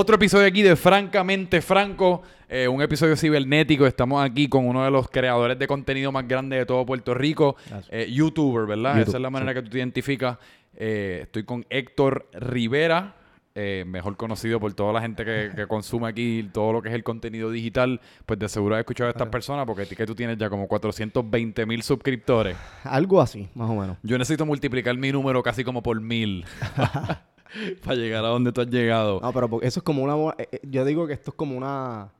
otro episodio aquí de Francamente Franco, eh, un episodio cibernético. Estamos aquí con uno de los creadores de contenido más grandes de todo Puerto Rico, eh, YouTuber, ¿verdad? YouTube, Esa es la manera que tú te identificas. Eh, estoy con Héctor Rivera, mejor conocido por toda la gente que, que consume aquí todo lo que es el contenido digital. Pues de seguro has escuchado a estas personas porque que tú tienes ya como 420 mil suscriptores. Algo así, más o menos. Yo necesito multiplicar mi número casi como por mil para llegar a donde tú has llegado. No, pero eso es como una... bola- eh, eh, Yo digo que esto es como una...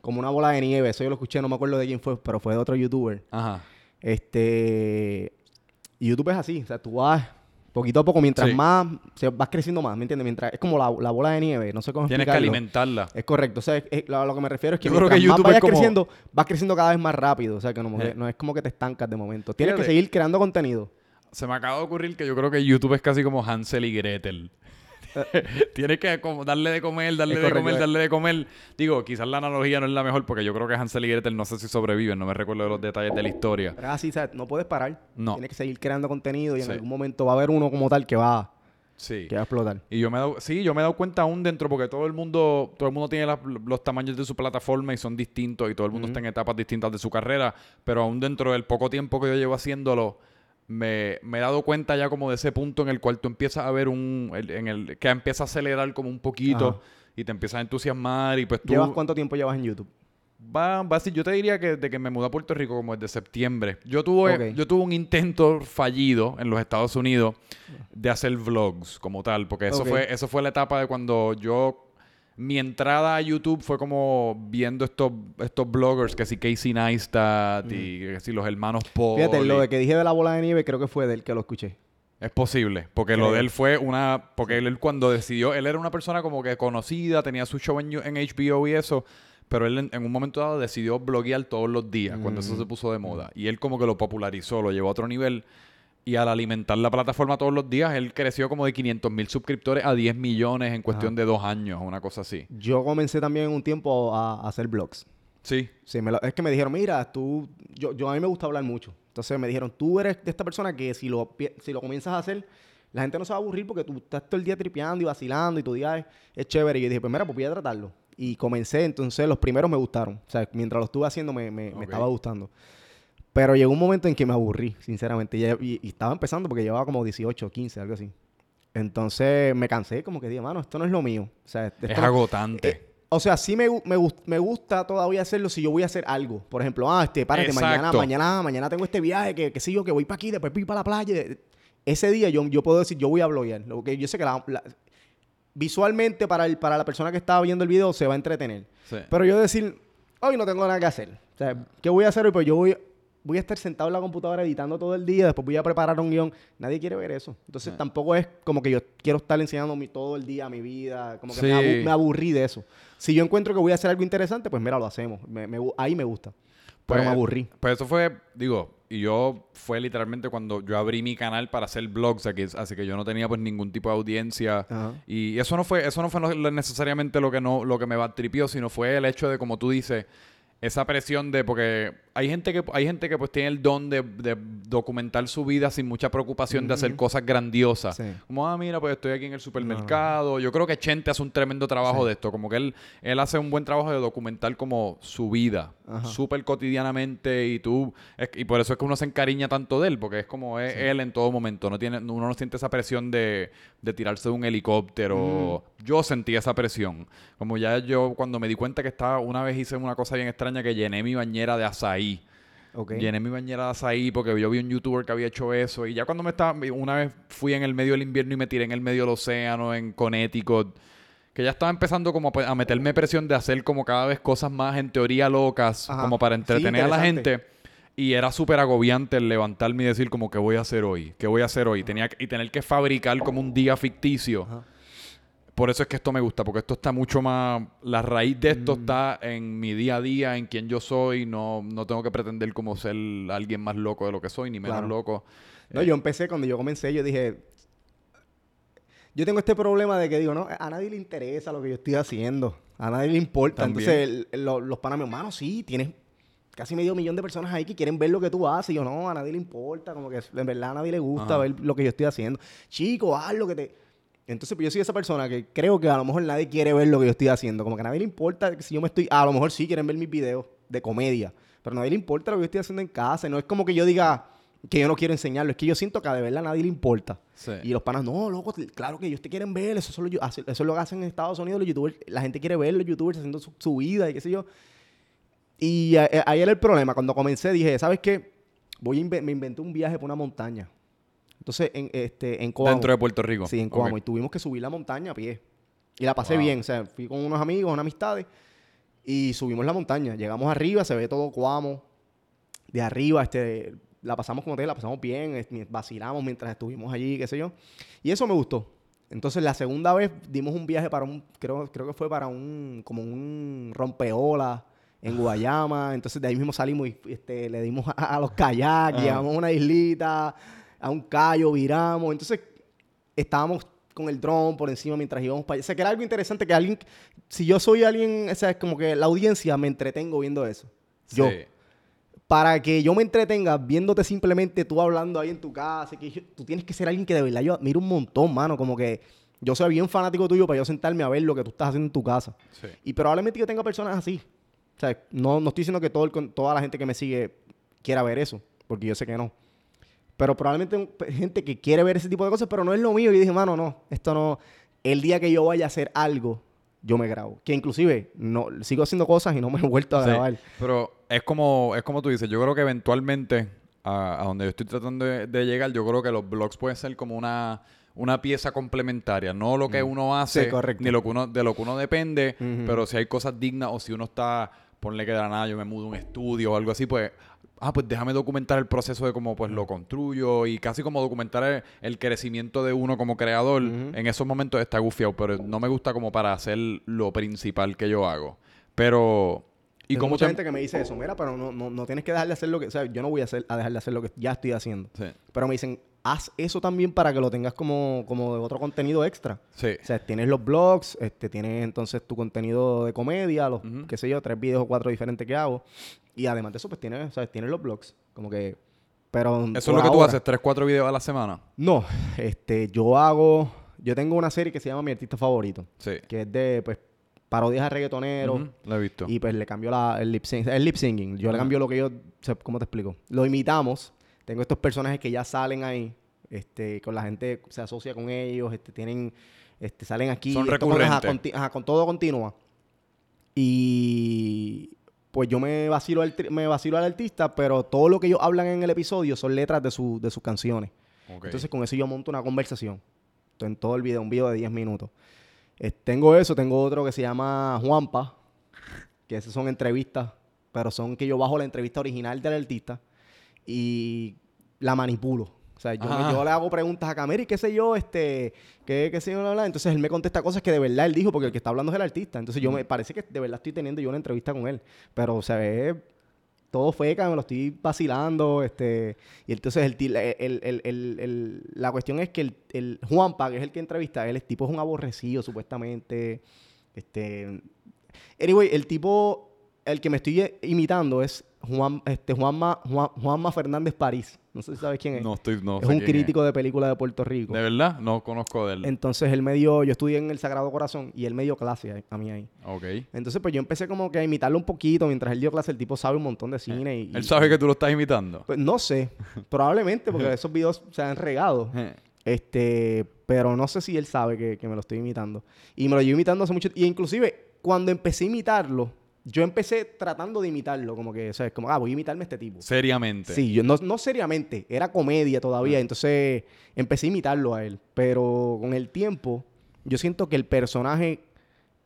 Como una bola de nieve. Eso yo lo escuché, no me acuerdo de quién fue, pero fue de otro youtuber. Ajá. Este... y YouTube es así. O sea, tú vas poquito a poco, mientras Sí. más... se vas creciendo más, ¿me entiendes? Mientras... Es como la, la bola de nieve. No sé cómo Tienes que alimentarla. Es correcto. O sea, es- es- lo, a lo que me refiero es que Yo creo que más YouTube es vayas como- creciendo, vas creciendo cada vez más rápido. O sea, que no, Eh. no es como que te estancas de momento. Tienes que seguir creando contenido. Se me acaba de ocurrir que yo creo que YouTube es casi como Hansel y Gretel. Tienes que darle de comer, darle Es de correcto, comer, darle de comer. Digo, quizás la analogía no es la mejor porque yo creo que Hansel y Gretel no sé si sobreviven, no me recuerdo de los detalles de la historia. Pero así, ¿sabes? No puedes parar. No. Tienes que seguir creando contenido y en Sí. algún momento va a haber uno como tal que va, Sí. que va a explotar. Y yo me he dado, sí, yo me he dado cuenta aún dentro porque todo el mundo, todo el mundo tiene los tamaños de su plataforma y son distintos y todo el mundo está en etapas distintas de su carrera, pero aún dentro del poco tiempo que yo llevo haciéndolo, me, me he dado cuenta ya como de ese punto en el cual tú empiezas a ver un, en el que empieza a acelerar como un poquito Ajá. y te empiezas a entusiasmar y pues tú ¿Llevas cuánto tiempo llevas en YouTube? va, va así, yo te diría que desde que me mudé a Puerto Rico como desde septiembre. Yo tuve, yo tuve un intento fallido en los Estados Unidos de hacer vlogs como tal, porque eso fue, eso fue la etapa de cuando yo mi entrada a YouTube fue como viendo estos, estos bloggers, que si Casey Neistat y que si los hermanos Paul. Fíjate, lo de que dije de la bola de nieve creo que fue del que lo escuché. es posible, porque lo de él fue una... Porque él, cuando decidió... Él era una persona como que conocida, tenía su show en, en HBO y eso, pero él en, en un momento dado decidió bloguear todos los días, cuando eso se puso de moda. Y él como que lo popularizó, lo llevó a otro nivel. Y al alimentar la plataforma todos los días, él creció como de 500 mil suscriptores a 10 millones en cuestión de dos años, una cosa así. Yo comencé también un tiempo a, a hacer blogs. Sí. Sí, me lo- es que me dijeron, mira, tú, yo, yo a mí me gusta hablar mucho. Entonces me dijeron, tú eres de esta persona que si lo, si lo comienzas a hacer, la gente no se va a aburrir porque tú estás todo el día tripeando y vacilando y tu día es, es chévere. Y yo dije, pues mira, pues voy a tratarlo. Y comencé, entonces los primeros me gustaron. O sea, mientras lo estuve haciendo me, me- estaba gustando. Pero llegó un momento en que me aburrí, sinceramente. Y, y- y estaba empezando porque llevaba como 18, 15, algo así. Entonces me cansé, como que dije, mano, esto no es lo mío. O sea, esto Es no- agotante. eh, o sea, sí me, me, gust- me gusta todavía hacerlo si yo voy a hacer algo. Por ejemplo, ah, este, párate, mañana, Exacto. mañana, mañana tengo este viaje, que, que sé yo, que voy para aquí, después voy para la playa. Ese día yo, yo puedo decir, yo voy a bloguear. Lo que yo sé que la- la- visualmente para, el, para la persona que está viendo el video se va a entretener. Sí. Pero yo decir, hoy no tengo nada que hacer. O sea, ¿qué voy a hacer hoy? Pues yo voy, voy a estar sentado en la computadora editando todo el día, después voy a preparar un guion. Nadie quiere ver eso. Entonces Sí. tampoco es como que yo quiero estar enseñando mi, todo el día mi vida, como que Sí. me, abu- me aburrí de eso. Si yo encuentro que voy a hacer algo interesante, pues mira, lo hacemos. Me- me ahí me gusta. Pero Pues- me aburrí. Pues eso fue, digo, y yo fue literalmente cuando yo abrí mi canal para hacer blogs, así que, así que yo no tenía pues ningún tipo de audiencia. Ajá. Y eso no fue, eso no fue necesariamente lo que no, lo que me tripió, sino fue el hecho de, como tú dices, esa presión de, porque hay gente que, hay gente que pues tiene el don de, de documentar su vida sin mucha preocupación de hacer cosas grandiosas. Sí. Como, ah, mira, pues estoy aquí en el supermercado. Yo creo que Chente hace un tremendo trabajo de esto. Como que él, él hace un buen trabajo de documentar como su vida. Súper cotidianamente. Y tú... es- y por eso es que uno se encariña tanto de él. Porque es como es él en todo momento. No tiene, uno no siente esa presión de, de tirarse de un helicóptero. Yo sentí esa presión. Como ya yo cuando me di cuenta que estaba... Una vez hice una cosa bien extraña que llené mi bañera de azaí. Llené mi bañera de azaí porque yo vi un youtuber que había hecho eso. Y ya cuando me estaba. Una vez fui en el medio del invierno y me tiré en el medio del océano, en Connecticut. Que ya estaba empezando como a meterme presión de hacer como cada vez cosas más en teoría locas, Ajá. como para Sí, entretener a la gente. Y era súper agobiante el levantarme y decir como que voy a hacer hoy, qué voy a hacer hoy. Tenía y tener que fabricar como un día ficticio. Ajá. Por eso es que esto me gusta, porque esto está mucho más... La raíz de Mm. esto está en mi día a día, en quién yo soy. No, no tengo que pretender como ser alguien más loco de lo que soy, ni menos Claro. loco. No, yo empecé, cuando yo comencé, yo dije, yo tengo este problema de que digo, no, a nadie le interesa lo que yo estoy haciendo, a nadie le importa. También. Entonces, el- los panas, hermano, sí, tienes casi medio millón de personas ahí que quieren ver lo que tú haces. Y yo, no, a nadie le importa, como que en verdad a nadie le gusta Ajá. ver lo que yo estoy haciendo. Chico, haz lo que te... Entonces, pues yo soy esa persona que creo que a lo mejor nadie quiere ver lo que yo estoy haciendo. Como que a nadie le importa si yo me estoy... A lo mejor sí quieren ver mis videos de comedia. Pero a nadie le importa lo que yo estoy haciendo en casa. No es como que yo diga que yo no quiero enseñarlo. Es que yo siento que de verdad a nadie le importa. Sí. Y los panas, no, loco, claro que ellos te quieren ver. Eso, solo, eso es lo que hacen en Estados Unidos los youtubers. La gente quiere ver los youtubers haciendo su, su vida y qué sé yo. Y a- a- ahí era el problema. Cuando comencé dije, ¿sabes qué? Voy a inve- me inventé un viaje por una montaña. Entonces, en, este, en Coamo. Dentro de Puerto Rico. Sí, en. Coamo. Y tuvimos que subir la montaña a pie. Y la pasé Wow. bien. O sea, fui con unos amigos, unas amistades. Y subimos la montaña. Llegamos arriba, se ve todo Coamo. De arriba, este, la pasamos como te la pasamos bien. Vacilamos mientras estuvimos allí, qué sé yo. Y eso me gustó. Entonces, la segunda vez dimos un viaje para un, creo, creo que fue para un, como un rompeola en Guayama. Entonces, de ahí mismo salimos y este, le dimos a, a los kayaks, Ajá. llegamos a una islita, a un callo, viramos. Entonces, estábamos con el dron por encima mientras íbamos para allá. O sea, que era algo interesante que alguien, si yo soy alguien, o sea, es como que la audiencia me entretengo viendo eso. Yo. Sí. Para que yo me entretenga viéndote simplemente tú hablando ahí en tu casa, que yo- tú tienes que ser alguien que de verdad yo admiro un montón, mano. Como que yo soy bien fanático tuyo para yo sentarme a ver lo que tú estás haciendo en tu casa. Sí. Y probablemente yo tenga personas así. O sea, no, no estoy diciendo que todo el toda la gente que me sigue quiera ver eso, porque yo sé que no. Pero probablemente gente que quiere ver ese tipo de cosas, pero no es lo mío. Y dije, mano, no, esto no. El día que yo vaya a hacer algo, yo me grabo. Que inclusive no, sigo haciendo cosas y no me he vuelto a Sí, grabar. Pero es como, es como tú dices, yo creo que eventualmente a, a donde yo estoy tratando de, de llegar, yo creo que los blogs pueden ser como una, una pieza complementaria, no lo que uno hace, Sí, ni lo que uno, de lo que uno depende, pero si hay cosas dignas o si uno está, ponle que de la nada yo me mudo a un estudio o algo así, pues, ah, pues déjame documentar el proceso de cómo pues lo construyo y casi como documentar el, el crecimiento de uno como creador, en esos momentos está gufiado, pero no me gusta como para hacer lo principal que yo hago. Pero... Y como mucha te- gente que me dice eso, mira, pero no, no, no tienes que dejar de hacer lo que, o sea, yo no voy a, hacer, a dejar de hacer lo que ya estoy haciendo. Sí. Pero me dicen, haz eso también para que lo tengas como, como de otro contenido extra. Sí. O sea, tienes los blogs, este, tienes entonces tu contenido de comedia, los, Ujú. qué sé yo, tres videos o cuatro diferentes que hago. Y además de eso, pues tienes, sea, tienes los blogs. Como que, pero... Eso es lo que tú haces, tres, cuatro videos a la semana. No, este, yo hago, yo tengo una serie que se llama Mi Artista Favorito, Sí. que es de, pues, parodias a reggaetoneros. Ujú, Lo he visto. Y pues le cambió la, el lip sync, el lip singing. Yo le cambio lo que yo, ¿cómo te explico? Lo imitamos. Tengo estos personajes que ya salen ahí, este, con la gente se asocia con ellos, este, tienen, este, salen aquí. Son con- ajá, recurrentes. conti- ajá, con todo continúa. Y pues yo me vacilo, al, me vacilo al artista, pero todo lo que ellos hablan en el episodio son letras de, su, de sus canciones. Entonces con eso yo monto una conversación. En todo el video, un video de 10 minutos. Eh, tengo eso, tengo otro que se llama Juanpa, que esas son entrevistas, pero son que yo bajo la entrevista original del artista y la manipulo. O sea, yo, me- Ajá. yo le hago preguntas a Cameri, qué sé yo, este, qué, qué sé yo, bla, bla. Entonces él me contesta cosas que de verdad él dijo, porque el que está hablando es el artista. Entonces yo me parece que de verdad estoy teniendo yo una entrevista con él. Pero o sea, es todo feca, me lo estoy vacilando, este, y entonces el, el- el- el- la cuestión es que el, el Juanpa, que es el que entrevista, él, el tipo es un aborrecido, supuestamente, este, anyway, el tipo, el que me estoy imitando es Juan, este, Juanma, Juan, Juanma Fernández París, no sé si sabes quién es, No estoy, no es sé un quién crítico de películas de Puerto Rico. ¿De verdad? No conozco de él. Entonces él me dio, yo estudié en el Sagrado Corazón y él me dio clase a, a mí ahí. Ok. Entonces pues yo empecé como que a imitarlo un poquito mientras él dio clase, el tipo sabe un montón de cine y... Él sabe que tú lo estás imitando. pues no sé, probablemente porque esos videos se han regado. Este, pero no sé si él sabe que, que me lo estoy imitando. Y me lo llevo imitando hace mucho Y inclusive, cuando empecé a imitarlo, yo empecé tratando de imitarlo, como que, ¿sabes? Como, ah, voy a imitarme a este tipo. Seriamente. Sí, yo no, no seriamente, era comedia todavía, entonces empecé a imitarlo a él. Pero con el tiempo, yo siento que el personaje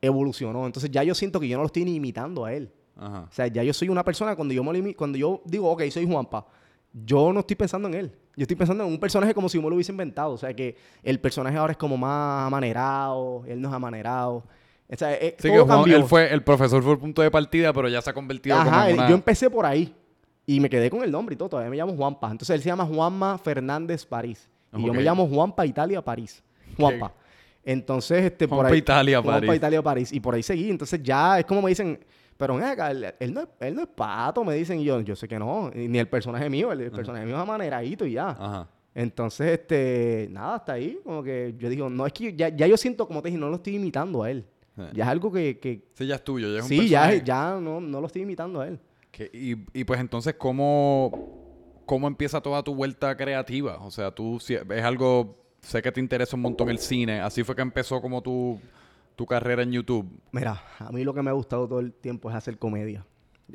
evolucionó. Entonces ya yo siento que yo no lo estoy ni imitando a él. Ajá. O sea, ya yo soy una persona, cuando yo, me cuando yo digo, ok, soy Juanpa, yo no estoy pensando en él. Yo estoy pensando en un personaje como si yo me lo hubiese inventado. O sea, que el personaje ahora es como más amanerado, él no es amanerado. O sea, eh, Sí, todo que Juan- cambió. él fue, el profesor fue el punto de partida, pero ya se ha convertido como Ajá, en él- una... yo empecé por ahí. Y me quedé con el nombre y todo. Todavía me llamo Juanpa. Entonces él se llama Juanma Fernández París. Y yo me llamo Juanpa Italia París. Juanpa. Entonces, este, por Juanpa ahí. Italia Juanpa París. Italia París. Y por ahí seguí. Entonces ya es como me dicen, pero ven acá, él, él no es, él no es pato, me dicen. Y yo, yo sé que no. Ni el personaje mío. El, el personaje mío es amaneradito y ya. Ajá. Entonces, este, nada, hasta ahí, como que yo digo, no, es que ya, ya yo siento, como te dije, no lo estoy imitando a él. Eh. Ya es algo que, que Sí, ya es tuyo, ya es un sí, ya, personaje. ya no, no lo estoy imitando a él. Que- y, y pues entonces, ¿cómo, ¿cómo empieza toda tu vuelta creativa? O sea, tú si- es algo, sé que te interesa un montón el cine, así fue que empezó como tu, tu carrera en YouTube, Mira, a mí lo que me ha gustado todo el tiempo es hacer comedia.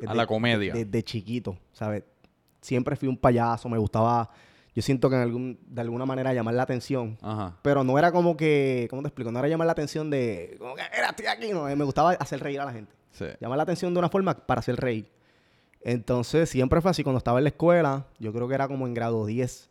a la comedia. Desde chiquito, ¿sabes? Siempre fui un payaso, me gustaba, yo siento que en algún, de alguna manera llamar la atención. Ajá. Pero no era como que, ¿cómo te explico? No era llamar la atención de, como que, era, estoy aquí, no, eh, me gustaba hacer reír a la gente. Sí. Llamar la atención de una forma para hacer reír. Entonces, siempre fue así. Cuando estaba en la escuela, yo creo que era como en grado 10,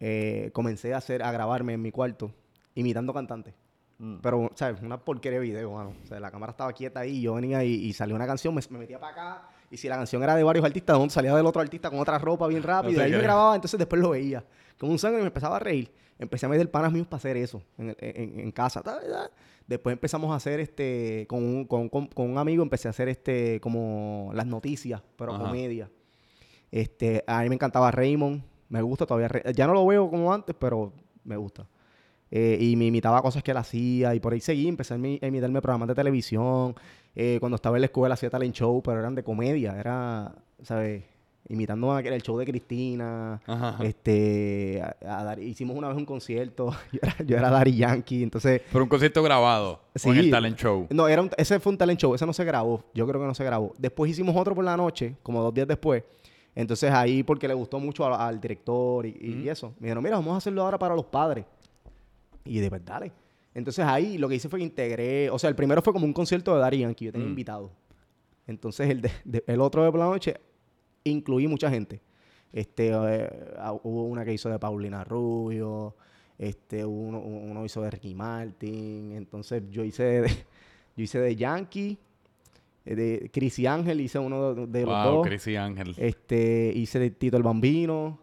eh, comencé a hacer, a grabarme en mi cuarto, imitando cantantes. Mm. Pero, ¿sabes? Una porquería de video, mano. O sea, la cámara estaba quieta ahí y yo venía y, y salió una canción, me, me metía para acá. Y si la canción era de varios artistas, ¿de dónde salía del otro artista con otra ropa bien rápido. No y ahí me grababa, entonces después lo veía. Como un sangre y me empezaba a reír. Empecé a meter panas míos para hacer eso en, en- en casa. ta, ta. Después empezamos a hacer este, con un, con, con- con un amigo empecé a hacer este, como las noticias, pero Ajá. comedia. Este, a mí me encantaba Raymond. Me gusta todavía. Ya no lo veo como antes, pero me gusta. Eh, y me imitaba cosas que él hacía y por ahí seguí. Empecé a imi- a imitarme programas de televisión. Eh, cuando estaba en la escuela hacía talent show, pero eran de comedia. Era, ¿sabes? Imitando a- el show de Cristina. Ajá, ajá. Este, a- a hicimos una vez un concierto. Yo era, yo era Daddy Yankee. Entonces, Pero un concierto grabado. Sí. En el talent show. no, era un- ese fue un talent show, ese no se grabó. Yo creo que no se grabó. Después hicimos otro por la noche, como dos días después. Entonces ahí, porque le gustó mucho al, al director y, eso, me dijeron, mira, vamos a hacerlo ahora para los padres. Y de verdad, dale. Entonces ahí lo que hice fue que integré, o sea, el primero fue como un concierto de Darían que yo tenía Mm. invitado. Entonces el, de- de- el otro de por la noche incluí mucha gente. Este, eh, hubo una que hizo de Paulina Rubio, este, uno, uno hizo de Ricky Martin, entonces yo hice de, yo hice de Yankee, eh, de Chris y Ángel, hice uno de, de los dos, Chris y Ángel. este, hice de Tito el Bambino,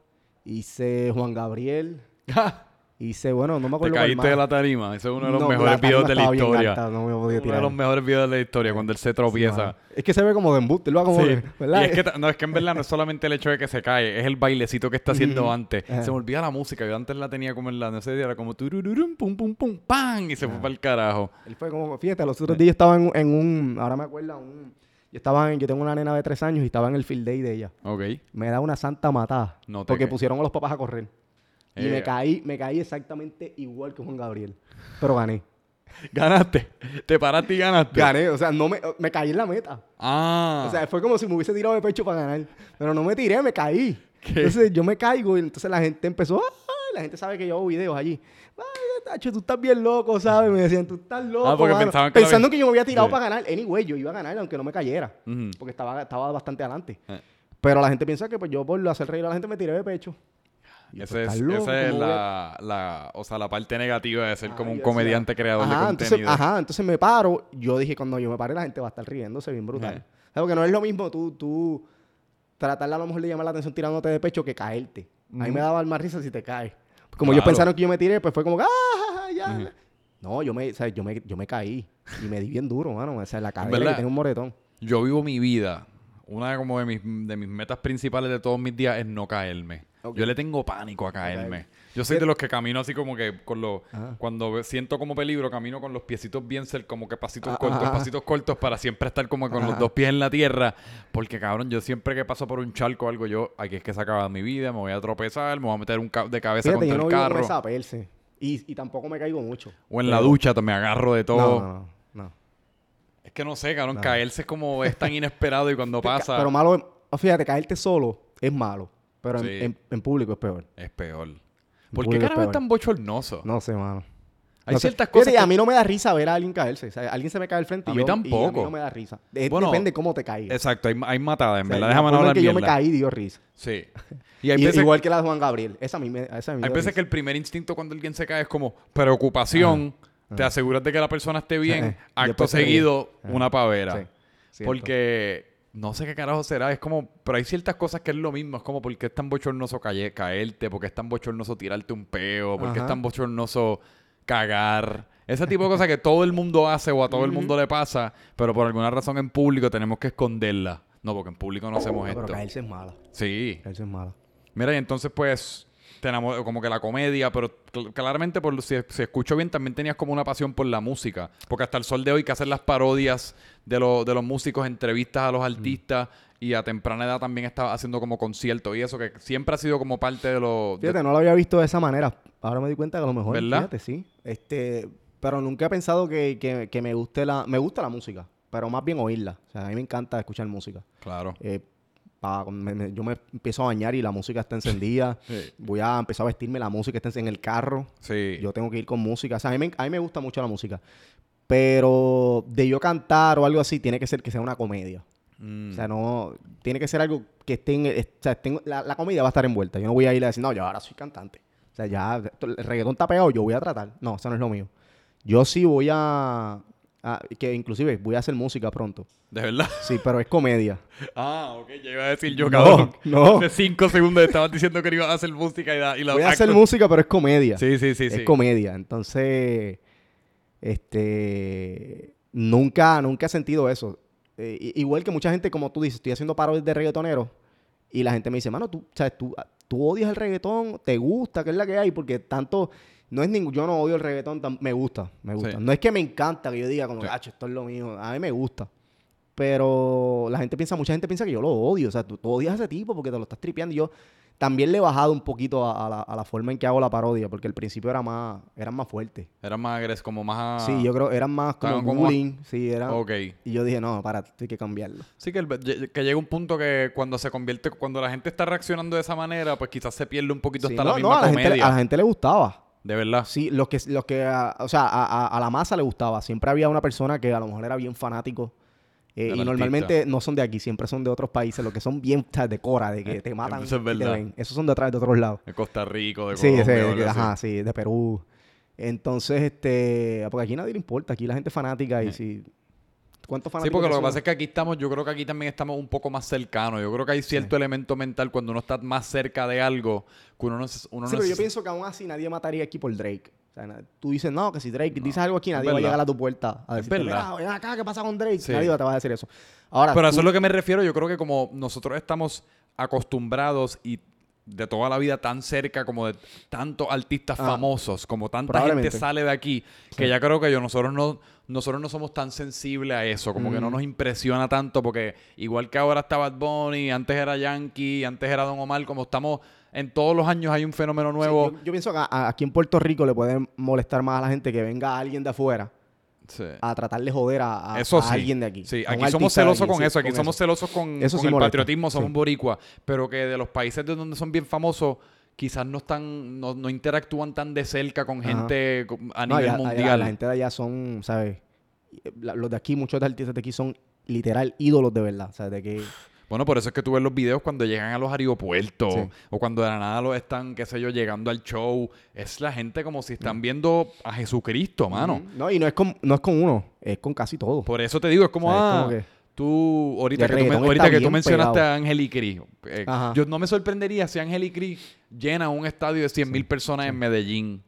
hice Juan Gabriel, hice, bueno, no me Te acuerdo cuál caíste de la tarima. Ese es uno de los No, mejores videos de la historia. alta, no me podía Uno de tirar. los mejores videos de la historia, cuando él se tropieza. Es que se ve como de embuste, lo hago como, Sí. ¿verdad? Y es que, no, es que en verdad no es solamente el hecho de que se cae, es el bailecito que está haciendo antes. Se me olvida la música, yo antes la tenía como en la, no sé, era como turururum, pum, pum, pum, pan, y se fue para el carajo. Él fue como, fíjate, los otros días yo estaba en, en un, ahora me acuerdo, un, yo estaba en, yo tengo una nena de tres años y estaba en el field day de ella. Ok. Me da una santa matada. No te porque pusieron a los papás a correr. Y Eh. me caí, me caí exactamente igual que Juan Gabriel. Pero gané. Ganaste. Te paraste y ganaste. Gané, o sea, no me, me caí en la meta. Ah. O sea, fue como si me hubiese tirado de pecho para ganar. Pero no me tiré, me caí. ¿Qué? Entonces yo me caigo y entonces la gente empezó, "Ay", la gente sabe que yo hago videos allí. Ay, Tacho, tú estás bien loco, ¿sabes? Me decían, tú estás loco. Ah, porque mano". pensaban que Pensando que yo me había tirado Sí. para ganar. Anyway, yo iba a ganar aunque no me cayera. Porque estaba, estaba bastante adelante. Eh. Pero la gente piensa que pues yo por hacer reír a la gente me tiré de pecho. Ese pues, es, estás loco, esa es ¿cómo voy a- la, la, o sea, la parte negativa de ser como Ay, un comediante creador ajá, de entonces, contenido. ajá, entonces me paro. Yo dije, cuando yo me pare, la gente va a estar riéndose bien brutal. Eh. Porque no es lo mismo tú, tú tratar a lo mejor de llamar la atención tirándote de pecho que caerte. A mí me daba más risa si te caes. Como ellos Claro. pensaron que yo me tiré, pues fue como, que, ¡ah, ya! No, yo me, o sea, yo, me, yo me caí. Y me di bien duro, mano. O sea, la cadera tengo un moretón. Yo vivo mi vida. Una como de mis, de mis metas principales de todos mis días es no caerme. Yo le tengo pánico a caerme. Yo soy de los que camino así como que con los... Ajá. Cuando siento como peligro, camino con los piecitos bien cerca, como que pasitos Ah, cortos, pasitos cortos para siempre estar como con los dos pies en la tierra. Porque, cabrón, yo siempre que paso por un charco o algo, yo, aquí es que se acaba mi vida, me voy a tropezar, me voy a meter un ca- de cabeza Fíjate, yo contra no el vivo con carro. Y, y tampoco me caigo mucho. O en la ducha me agarro de todo. No, no, no. no. Es que no sé, cabrón, No. caerse es como es tan inesperado y cuando pasa Pero malo, fíjate, caerte solo es malo. Pero en, Sí. en- en público es peor. es peor. ¿Por qué es carajo es peor. tan bochornoso? No sé, mano. Hay No sé. ciertas Fíjate, cosas que- a mí no me da risa ver a alguien caerse. O sea, alguien se me cae al frente A y mí yo- y a tampoco. mí no me da risa. De- Bueno, depende cómo te caigas. Exacto, hay, hay matada, en O sea, verdad. Déjame no hablar que yo me caí dio risa. Sí. Y hay Y- veces, igual que la de Juan Gabriel. Esa a mí me, esa a mí hay veces que el primer instinto cuando alguien se cae es como preocupación. Te aseguras de que la persona esté bien. Ajá. Acto seguido, una pavera. Sí. Porque no sé qué carajo será. Es como, pero hay ciertas cosas que es lo mismo. Es como, ¿por qué es tan bochornoso cae- caerte? ¿Por qué es tan bochornoso tirarte un peo? ¿Por qué es tan bochornoso cagar? Ese tipo de cosas que todo el mundo hace o a todo el mundo le pasa, pero por alguna razón en público tenemos que esconderla. No, porque en público no hacemos No, pero esto. caerse es mala. Sí. Caerse es mala. Mira, y entonces pues te enamoró, como que la comedia, pero cl- claramente, por, si, si escucho bien, también tenías como una pasión por la música. Porque hasta el sol de hoy que hacen las parodias de, los de los músicos, entrevistas a los artistas, y a temprana edad también estaba haciendo como conciertos y eso, que siempre ha sido como parte de los... de- Fíjate, no lo había visto de esa manera. Ahora me di cuenta que a lo mejor, ¿Verdad? fíjate, sí. Este, pero nunca he pensado que, que- que me guste la... Me gusta la música, pero más bien oírla. O sea, a mí me encanta escuchar música. Claro. Eh, pa- me- me- yo me empiezo a bañar y la música está encendida. Sí. Voy a empezar a vestirme, la música está en el carro. Sí. Yo tengo que ir con música. O sea, a mí, me, a mí me gusta mucho la música. Pero de yo cantar o algo así, tiene que ser que sea una comedia. Mm. O sea, no... Tiene que ser algo que esté en... O sea, tengo- la, la comedia va a estar envuelta. Yo no voy a ir a decir, no, yo ahora soy cantante. O sea, ya... El reggaetón está pegado, yo voy a tratar. No, eso no es lo mío. Yo sí voy a... a- que inclusive voy a hacer música pronto. ¿De verdad? Sí, pero es comedia. Ah, ok. Ya iba a decir yo, No, cabrón. no. Hace cinco segundos estabas diciendo que ibas a hacer música y la... Y la Voy a hacer música, pero es comedia. Sí, sí, sí. es sí. comedia. Entonces, este, nunca, nunca he sentido eso. Eh, igual que mucha gente, como tú dices, estoy haciendo parodias de reggaetonero y la gente me dice, mano, tú, sabes, tú, tú odias el reggaetón, te gusta, ¿qué es la que hay? Porque tanto, no es ningún, yo no odio el reggaetón, me gusta, me gusta. Sí. No es que me encanta que yo diga como, Sí. "Ach, esto es lo mío, a mí me gusta. Pero la gente piensa, mucha gente piensa que yo lo odio. O sea, tú, tú odias a ese tipo porque te lo estás tripeando. Y yo también le he bajado un poquito a, a la, a la forma en que hago la parodia, porque al principio era más, eran más fuertes. Era más agres, como más... Sí, yo creo eran más como bullying. Sí, eran. Ok. Y yo dije, no, para, hay que cambiarlo. Sí, que, el- lle- que llega un punto que cuando se convierte, cuando la gente está reaccionando de esa manera, pues quizás se pierde un poquito Sí, hasta no, la no, misma a la, gente, a la gente le gustaba. De verdad. Sí, los que, los que a- o sea, a, a- a la masa le gustaba. Siempre había una persona que a lo mejor era bien fanático. Eh, y normalmente no son de aquí, siempre son de otros países. Los que son bien de cora, de que te matan. eso es y te verdad. ven. Esos son de atrás, de otros lados. De Costa Rica, de Sí, Colombia. sí, de- ajá, sí, de Perú. Entonces, este, porque aquí nadie le importa, aquí la gente es fanática y si ¿cuántos Sí, fanáticos? porque lo que pasa es que aquí estamos, yo creo que aquí también estamos un poco más cercanos. Yo creo que hay cierto elemento mental cuando uno está más cerca de algo que uno no, uno Sí, no pero yo pienso que aún así nadie mataría aquí por Drake. O sea, tú dices, no, que si Drake dices algo aquí, nadie va a llegar a tu puerta a decirte, verdad. "Mira, ven acá, ¿qué pasa con Drake? Sí. Nadie te va a decir eso. Ahora, Pero a eso es lo que me refiero. Yo creo que como nosotros estamos acostumbrados y de toda la vida tan cerca como de tantos artistas Ah, famosos, como tanta gente sale de aquí, que ya creo que yo nosotros no nosotros no somos tan sensibles a eso, como que no Mm. nos impresiona tanto porque igual que ahora está Bad Bunny, antes era Yankee, antes era Don Omar, como estamos en todos los años hay un fenómeno sí, nuevo. yo, yo pienso que a- a- aquí en Puerto Rico le puede molestar más a la gente que venga alguien de afuera Sí. a tratar de joder a, a- Eso a sí. alguien de aquí. Sí, aquí somos celosos aquí, con eso. Aquí somos celosos con, Eso con el molesta, patriotismo, somos sí. boricuas. Pero que de los países de donde son bien famosos, quizás no están, no, no interactúan tan de cerca con Ajá. gente a nivel allá mundial. la gente de allá son, ¿sabes? Los de aquí, muchos de artistas de aquí son literal ídolos de verdad. Sea, de que... Bueno, por eso es que tú ves los videos cuando llegan a los aeropuertos Sí. o cuando de la nada los están, qué sé yo, llegando al show. Es la gente como si están viendo a Jesucristo, mano. Ujú. No, y no es con, no es con uno, es con casi todo. Por eso te digo, es como, O sea, es ah, como que- tú, ahorita que tú, ahorita que mencionaste pegado. a Ángel y Cris, eh, yo no me sorprendería si Ángel y Cris llenan un estadio de 100 mil personas en Medellín.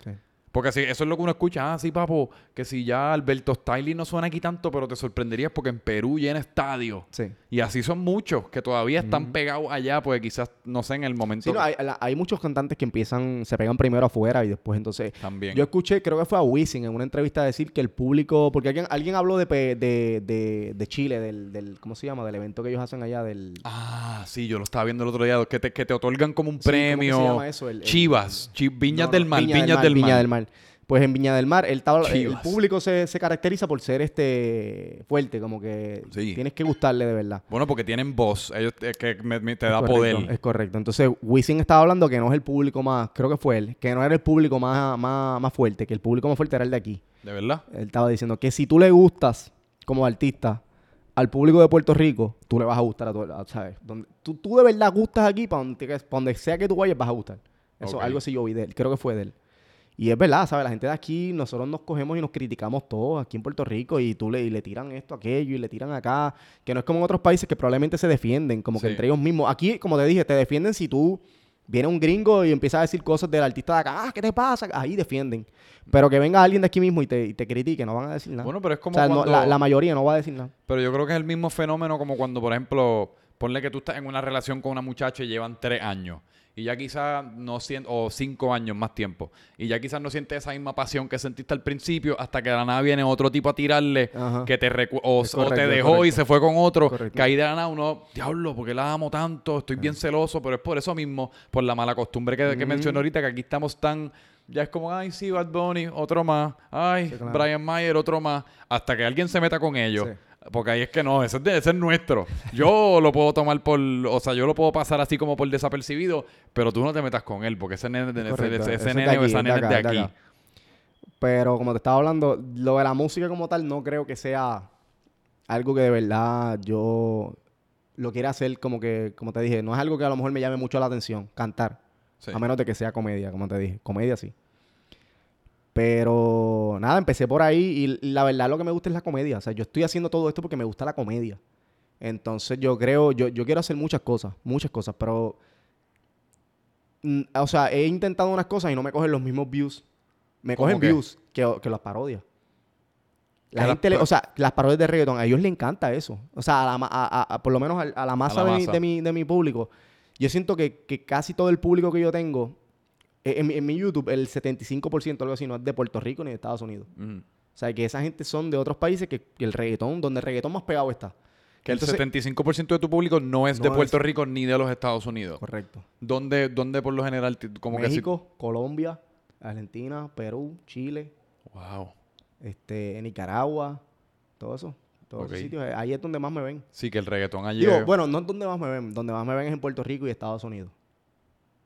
Porque así, eso es lo que uno escucha. Ah, sí, papo, que si ya Alberto Stiley no suena aquí tanto, pero te sorprenderías porque en Perú llena estadio. Sí. Y así son muchos que todavía están pegados allá, porque quizás, no sé, en el momento Sí, no, hay, muchos cantantes que empiezan, se pegan primero afuera y después entonces... también. Yo escuché, creo que fue a Wisin en una entrevista decir que el público, porque alguien, alguien habló de, de, de, de Chile, del, del, ¿cómo se llama? Del evento que ellos hacen allá, del... Ah, sí, yo lo estaba viendo el otro día, que te, que te otorgan como un Sí, ¿cómo se premio. llama eso? El- el- Chivas, Chi- Viñas No, no, del Mar, Viña Viñas del Mar. Viña del Mar. Pues en Viña del Mar, el, tabla- el público se, se caracteriza por ser este fuerte, como que Sí. tienes que gustarle de verdad. Bueno, porque tienen voz, ellos te- que me- me- te Es da correcto, poder. Es correcto. Entonces, Wisin estaba hablando que no es el público más, creo que fue él, que no era el público más, más, más fuerte, que el público más fuerte era el de aquí. ¿De verdad? Él estaba diciendo que si tú le gustas como artista al público de Puerto Rico, tú le vas a gustar a todo, ¿sabes? Donde, tú, tú de verdad gustas aquí, para donde, sea que tú vayas, vas a gustar. Eso, algo así yo vi de él, creo que fue de él. Y es verdad, ¿sabes? La gente de aquí, nosotros nos cogemos y nos criticamos todos aquí en Puerto Rico y tú le, y le tiran esto, aquello y le tiran acá, que no es como en otros países que probablemente se defienden, como que entre ellos mismos. Aquí, como te dije, te defienden si tú viene un gringo y empieza a decir cosas del artista de acá, ah, ¿qué te pasa? Ahí defienden. Pero que venga alguien de aquí mismo y te, y te critique, no van a decir nada. Bueno, pero es como o sea, no, la, la mayoría no va a decir nada. Pero yo creo que es el mismo fenómeno como cuando, por ejemplo, ponle que tú estás en una relación con una muchacha y llevan tres años. Y ya quizás no sientes, o cinco años más tiempo, y ya quizás no sientes esa misma pasión que sentiste al principio hasta que de la nada viene otro tipo a tirarle Ajá. que te recu- o, te dejó y se fue con otro, Correcto. que ahí de la nada uno, diablo, porque la amo tanto, estoy bien celoso, pero es por eso mismo, por la mala costumbre que, que mencioné ahorita, que aquí estamos tan... Ya es como, ay, sí, Bad Bunny, otro más. Ay, Sí, claro. Brian Mayer, otro más. Hasta que alguien se meta con ellos. Sí. Porque ahí es que no, ese ese es nuestro. Yo lo puedo tomar por, o sea, yo lo puedo pasar así como por desapercibido, pero tú no te metas con él, porque ese nene, ese, Correcto, ese- ese de nene o esa de nena es acá, de es de aquí. Pero como te estaba hablando, lo de la música como tal no creo que sea algo que de verdad yo lo quiera hacer como que, como te dije, no es algo que a lo mejor me llame mucho la atención, cantar. Sí. A menos de que sea comedia, como te dije. Comedia sí. Pero nada, empecé por ahí y la verdad lo que me gusta es la comedia. O sea, yo estoy haciendo todo esto porque me gusta la comedia. Entonces yo creo, yo, yo quiero hacer muchas cosas, muchas cosas, pero... mm, O sea, he intentado unas cosas y no me cogen los mismos views. Me ¿Cómo cogen qué? views que, que las parodias. La gente, le- o sea, las parodias de reggaeton, a ellos les encanta eso. O sea, a la a- a- por lo menos a, la masa, la de, mi- de mi, de mi público. Yo siento que, que casi todo el público que yo tengo, en, mi- en mi YouTube, el 75% algo así, no es de Puerto Rico ni de Estados Unidos. O sea, que esa gente son de otros países que, que el reggaetón, donde el reggaetón más pegado está. Que el Entonces- 75% de tu público no es de Puerto es- Rico ni de los Estados Unidos. Correcto. ¿Dónde, dónde por lo general, como México, Colombia, Argentina, Perú, Chile? Wow. este, Nicaragua, todo eso. Todos Ok. esos sitios. eh, Ahí es donde más me ven. Sí, que el reggaetón allí Digo, bueno, no es donde más me ven. Donde más me ven es en Puerto Rico y Estados Unidos.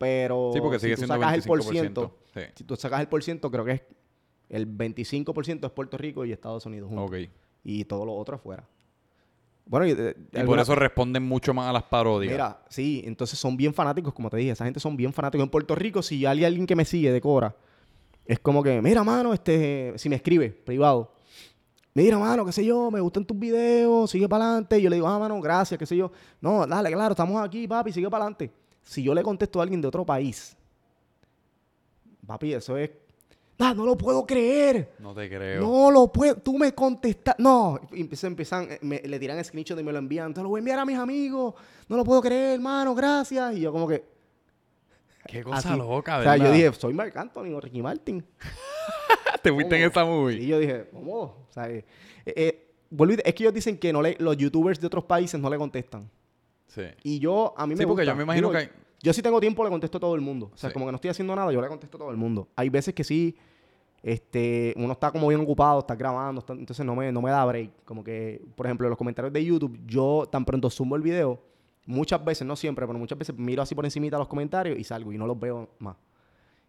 Pero Sí, porque sigue si tú siendo sacas el 25%. porciento, Sí. si tú sacas el porciento, creo que es el 25% es Puerto Rico y Estados Unidos juntos. Ok. Y todo lo otro afuera. Bueno, y, de- de Y por eso responden mucho más a las parodias. Mira, sí, entonces son bien fanáticos, como te dije. Esa gente son bien fanáticos. En Puerto Rico, si hay alguien que me sigue de Cora, es como que, mira, mano, este, si me escribe privado, mira, mano, qué sé yo, me gustan tus videos, sigue para adelante. Y yo le digo, ah, mano, gracias, qué sé yo. No, dale, claro, estamos aquí, papi, sigue para adelante. Si yo le contesto a alguien de otro país, papi, eso es, ah, no lo puedo creer. No te creo. No lo puedo, tú me contestas. No, empiezan, empiezan, eh, me- le tiran screenshot y me lo envían. Te lo voy a enviar a mis amigos. No lo puedo creer, hermano, gracias. Y yo como que. Qué cosa así. loca, O sea, ¿verdad? yo dije, soy Marc Anthony o Ricky Martin. Te fuiste en esa movie. Y yo dije, ¿cómo? O sea, eh, eh, es que ellos dicen que no le, los youtubers de otros países no le contestan. Sí. Y yo, a mí me Sí, porque gusta. yo me imagino Digo, que Yo si tengo tiempo, le contesto a todo el mundo. O sea, Sí. como que no estoy haciendo nada, yo le contesto a todo el mundo. Hay veces que sí, este, uno está como bien ocupado, está grabando, está- entonces no me, no me da break. Como que, por ejemplo, en los comentarios de YouTube, yo tan pronto sumo el video, muchas veces, no siempre, pero muchas veces miro así por encimita los comentarios y salgo y no los veo más.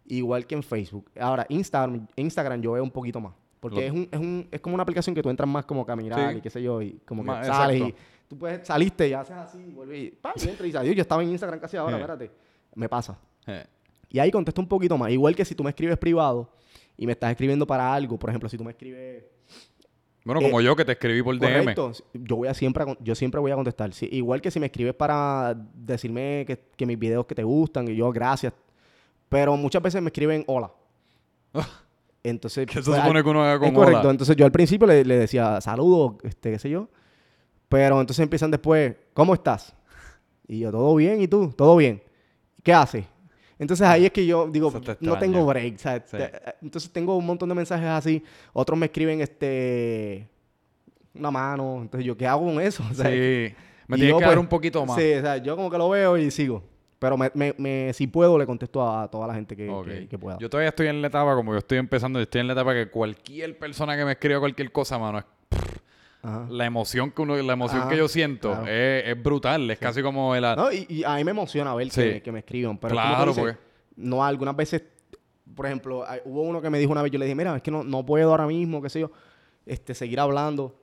Igual que en Facebook. Ahora, Instagram, Instagram yo veo un poquito más. Porque Lo- es, un, es, un, es como una aplicación que tú entras más como a caminar Sí. y qué sé yo, y como que sales exacto. y tú puedes, saliste y haces así, y vuelves y, ¡pam! y entras y sales. Yo estaba en Instagram casi ahora, Eh. espérate. Me pasa. Eh, Y ahí contesto un poquito más. Igual que si tú me escribes privado y me estás escribiendo para algo, por ejemplo, si tú me escribes Bueno, Eh, como yo que te escribí por DM. correcto, yo voy a siempre a con- yo siempre voy a contestar. Sí, igual que si me escribes para decirme que, que mis videos que te gustan y yo gracias. Pero muchas veces me escriben hola. Entonces, Que se pues, supone que uno haga es como correcto. Entonces yo al principio le, le decía saludos, este, qué sé yo. Pero entonces empiezan después, ¿cómo estás? Y yo, todo bien, ¿y tú? Todo bien. ¿Qué haces? Entonces ahí es que yo digo, no tengo break. Sí. entonces tengo un montón de mensajes así. Otros me escriben este una mano. Entonces yo, ¿qué hago con eso? Sea, Sí. Me yo, que dar pues, un poquito más. Sí, o sea, yo como que lo veo y sigo. Pero me, me, me- si puedo, le contesto a, toda la gente que, Ok. que- que pueda. Yo todavía estoy en la etapa, como yo estoy empezando, yo estoy en la etapa que cualquier persona que me escriba cualquier cosa, mano, es- Ajá. la emoción que uno, la emoción Ajá, que yo siento claro. es, es brutal. Es casi como el... No, y, y a mí me emociona ver Sí. que, que me escriban. Pero Claro, dices, porque- No, algunas veces, por ejemplo, hay- hubo uno que me dijo una vez, yo le dije, mira, es que no, no puedo ahora mismo, qué sé yo, este, seguir hablando.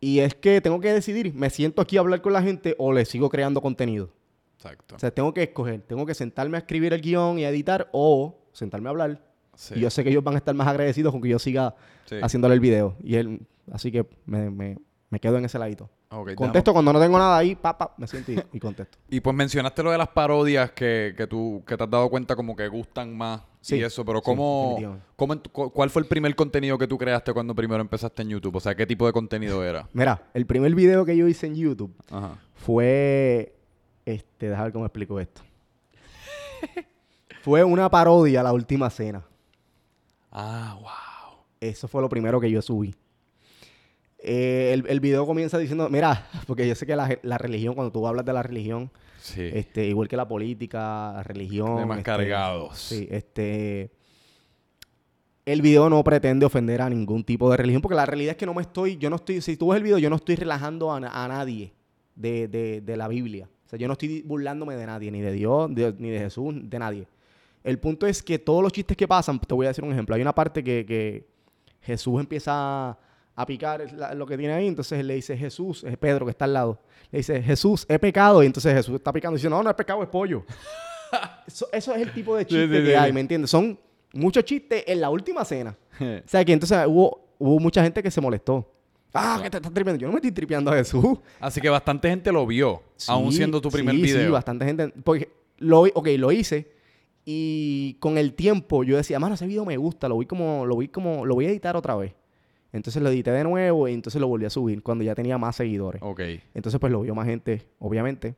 Y es que tengo que decidir, me siento aquí a hablar con la gente o le sigo creando contenido. Exacto. O sea, tengo que escoger, tengo que sentarme a escribir el guion y a editar o sentarme a hablar. Sí. Y yo sé que ellos van a estar más agradecidos con que yo siga haciéndole el video. Y él, así que me, me- me quedo en ese ladito. Contesto cuando no tengo nada ahí, pa, pa, me siento y, y contesto. Y pues mencionaste lo de las parodias que, que tú que te has dado cuenta como que gustan más Sí, y eso, pero ¿cómo, cómo ¿cuál fue el primer contenido que tú creaste cuando primero empezaste en YouTube? O sea, ¿qué tipo de contenido era? Mira, el primer video que yo hice en YouTube Ajá. fue. Este, déjame ver cómo explico esto. fue una parodia a la última cena. Ah, wow. Eso fue lo primero que yo subí. Eh, el, el video comienza diciendo, mira, porque yo sé que la, la religión, cuando tú hablas de la religión, Sí. este, igual que la política, la religión. De más este, cargados. Sí, este. El video no pretende ofender a ningún tipo de religión, porque la realidad es que no me estoy, yo no estoy, si tú ves el video, yo no estoy relajando a, a nadie de, de- de la Biblia. O sea, yo no estoy burlándome de nadie, ni de Dios, de- ni de Jesús, de nadie. El punto es que todos los chistes que pasan, te voy a decir un ejemplo. Hay una parte que, que Jesús empieza a, picar la- lo que tiene ahí, entonces le dice, Jesús, es Pedro que está al lado, le dice, Jesús, he pecado, y entonces Jesús está picando y dice, no, no es pecado, es pollo. eso, eso es el tipo de chiste sí, que sí. hay, ¿me entiendes? Son muchos chistes en la última cena. O sea, que entonces hubo, hubo mucha gente que se molestó. Ah, que te estás tripeando. Yo no me estoy tripeando a Jesús. Así que bastante gente lo vio, aún siendo tu primer sí, video. Sí, bastante gente. Porque lo, ok, lo hice y con el tiempo yo decía, mano, ese video me gusta, lo voy como, lo voy como, lo voy a editar otra vez. Entonces lo edité de nuevo y entonces lo volví a subir cuando ya tenía más seguidores. Ok. Entonces pues lo vio más gente, obviamente.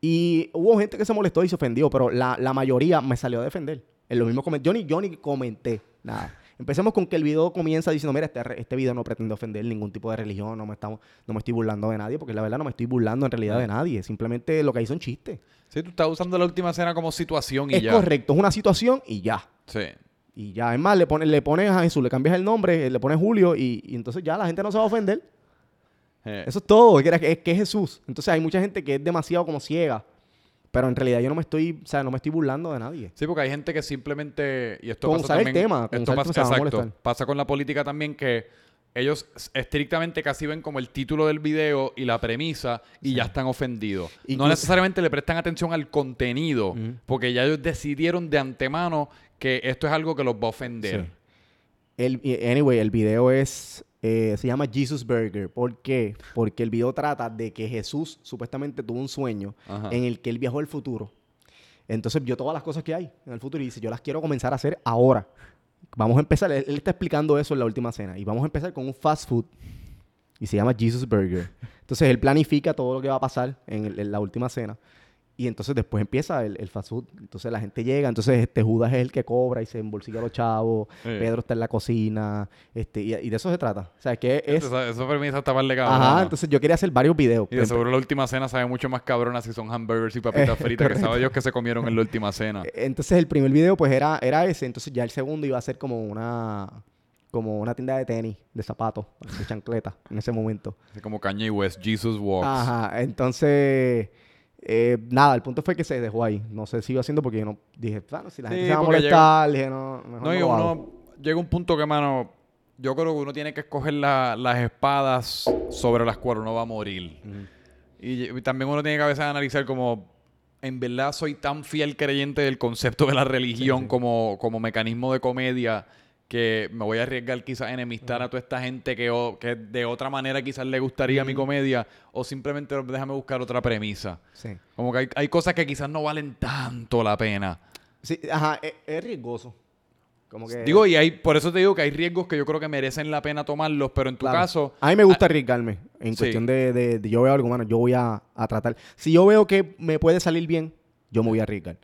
Y hubo gente que se molestó y se ofendió, pero la, la mayoría me salió a defender. En lo mismo comen- yo ni, yo ni comenté nada. Empecemos con que el video comienza diciendo, mira, este, este video no pretende ofender ningún tipo de religión, no me, estamos, no me estoy burlando de nadie, porque la verdad no me estoy burlando en realidad de nadie. Simplemente lo que hay son chistes. Sí, tú estás usando la última cena como situación y Es ya. correcto, es una situación y ya. Sí. Y ya, es más, le pones, le pones a Jesús, le cambias el nombre, le pones Julio y, y entonces ya la gente no se va a ofender. Eh, Eso es todo, es que, es que es Jesús. Entonces hay mucha gente que es demasiado como ciega. Pero en realidad yo no me estoy, o sea, no me estoy burlando de nadie. Sí, porque hay gente que simplemente. Y esto Con pasa usar el también. tema, con esto usar pasa, exacto. Pasa con la política también que ellos estrictamente casi ven como el título del video y la premisa y ya están ofendidos. No necesariamente le prestan atención al contenido, porque ya ellos decidieron de antemano que esto es algo que los va a ofender. Sí. El, anyway, el video es, eh, se llama Jesus Burger. ¿Por qué? Porque el video trata de que Jesús supuestamente tuvo un sueño Ajá. en el que él viajó al futuro. Entonces vio todas las cosas que hay en el futuro y dice, yo las quiero comenzar a hacer ahora. Vamos a empezar, él, él está explicando eso en la última cena. Y vamos a empezar con un fast food. Y se llama Jesus Burger. Entonces él planifica todo lo que va a pasar en, el- en la última cena. Y entonces después empieza el, el fast food. Entonces la gente llega. Entonces este Judas es el que cobra y se embolsilla a los chavos. Pedro está en la cocina. Este, y, y de eso se trata. O sea, que es... Eso, eso premisa está par de cabrón. Ajá, entonces yo quería hacer varios videos. Y de seguro la última cena sabe mucho más cabrona si son hamburgers y papitas Eh, fritas que sabe. Dios que se comieron en la última cena. Entonces el primer video pues era, era ese, entonces ya el segundo iba a ser como una como una tienda de tenis, de zapatos, de chancleta en ese momento. Como Kanye West, Jesus Walks. Ajá, entonces eh, nada, el punto fue que se dejó ahí. No sé si iba haciendo porque yo no dije, bueno, si la Sí, gente se va a dije, no, mejor No, no y lo hago". uno llega un punto que, mano, yo creo que uno tiene que escoger la- las espadas sobre las cuales uno va a morir. Y, y también uno tiene que a veces analizar como, en verdad soy tan fiel creyente del concepto de la religión Como, como mecanismo de comedia que me voy a arriesgar quizás a enemistar a toda esta gente que, o- que de otra manera quizás le gustaría mi comedia o simplemente déjame buscar otra premisa. Sí. Como que hay, hay cosas que quizás no valen tanto la pena. Sí, ajá, es, es riesgoso. Como que Digo, y hay, por eso te digo que hay riesgos que yo creo que merecen la pena tomarlos, pero en tu Claro. caso, A mí me gusta arriesgarme. En Sí. cuestión de, de- de yo veo algo, mano, yo voy a, a tratar. Si yo veo que me puede salir bien, yo me voy a arriesgar.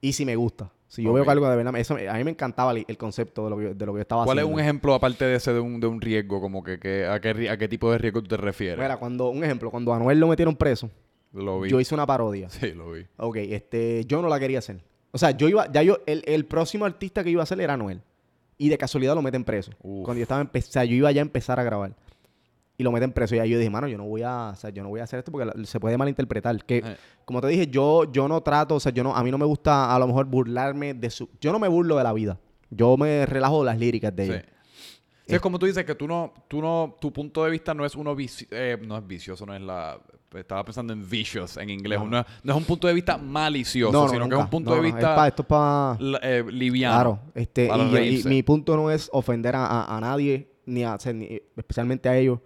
Y si me gusta. Si yo veo que algo de verdad... Eso, a mí me encantaba el, el concepto de lo, que, de lo que yo estaba ¿cuál es haciendo. un ejemplo aparte de ese de un, de un riesgo? Como que, que- a, qué, a qué tipo de riesgo tú te refieres? Mira, cuando, un ejemplo, cuando a Anuel lo metieron preso, lo vi. yo hice una parodia. Sí, lo vi. Ok, este, yo no la quería hacer. O sea, yo iba, ya yo, el, el próximo artista que iba a hacer era Anuel. Y de casualidad lo meten preso. Uf. Cuando yo estaba o sea, yo iba ya a empezar a grabar. Y lo meten preso. Y ahí yo dije, mano, yo no voy a, o sea, yo no voy a hacer esto porque se puede malinterpretar. Que, Eh. como te dije, yo, yo no trato, o sea, yo no, a mí no me gusta a lo mejor burlarme de su. Yo no me burlo de la vida. Yo me relajo de las líricas de Sí. ellos. Sí, es como tú dices que tú no, tú no, tu punto de vista no es uno vici- eh, no es vicioso, no es la, estaba pensando en vicious en inglés, No. no, es, no es un punto de vista malicioso, No, no, sino que es un punto de es vista pa- esto es para. la- eh, liviano. Claro, este, y, mi punto no es ofender a, a- a nadie, ni, a, o sea, ni- especialmente a ellos.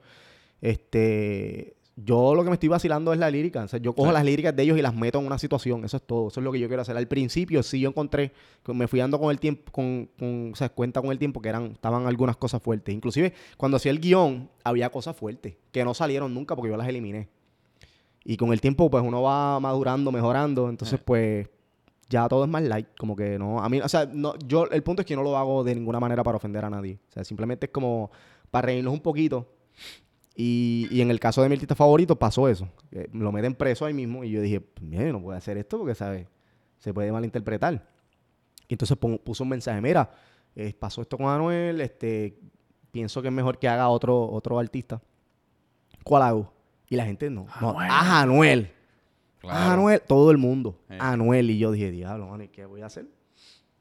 Este, yo lo que me estoy vacilando es la lírica. O sea, yo cojo las líricas de ellos y las meto en una situación. Eso es todo. Eso es lo que yo quiero hacer. Al principio sí yo encontré, me fui dando con el tiempo, con, con- o sea, cuenta con el tiempo que eran, estaban algunas cosas fuertes. Inclusive cuando hacía el guion, había cosas fuertes que no salieron nunca porque yo las eliminé. Y con el tiempo, pues uno va madurando, mejorando. Entonces, pues, ya todo es más light, como que no, a mí, o sea, no, yo, el punto es que yo no lo hago de ninguna manera para ofender a nadie, o sea, simplemente es como para reírnos un poquito. Y, y en el caso de mi artista favorito pasó eso, que lo meten preso ahí mismo y yo dije, mira, yo no puedo hacer esto porque, ¿sabes? Se puede malinterpretar. Y entonces puso un mensaje, mira, eh, pasó esto con Anuel, este, pienso que es mejor que haga otro, otro artista. ¿Cuál hago? Y la gente no, no, Anuel. ah, Anuel. Claro. Anuel, todo el mundo. Eh. Anuel. Y yo dije, diablo, mano, ¿y qué voy a hacer?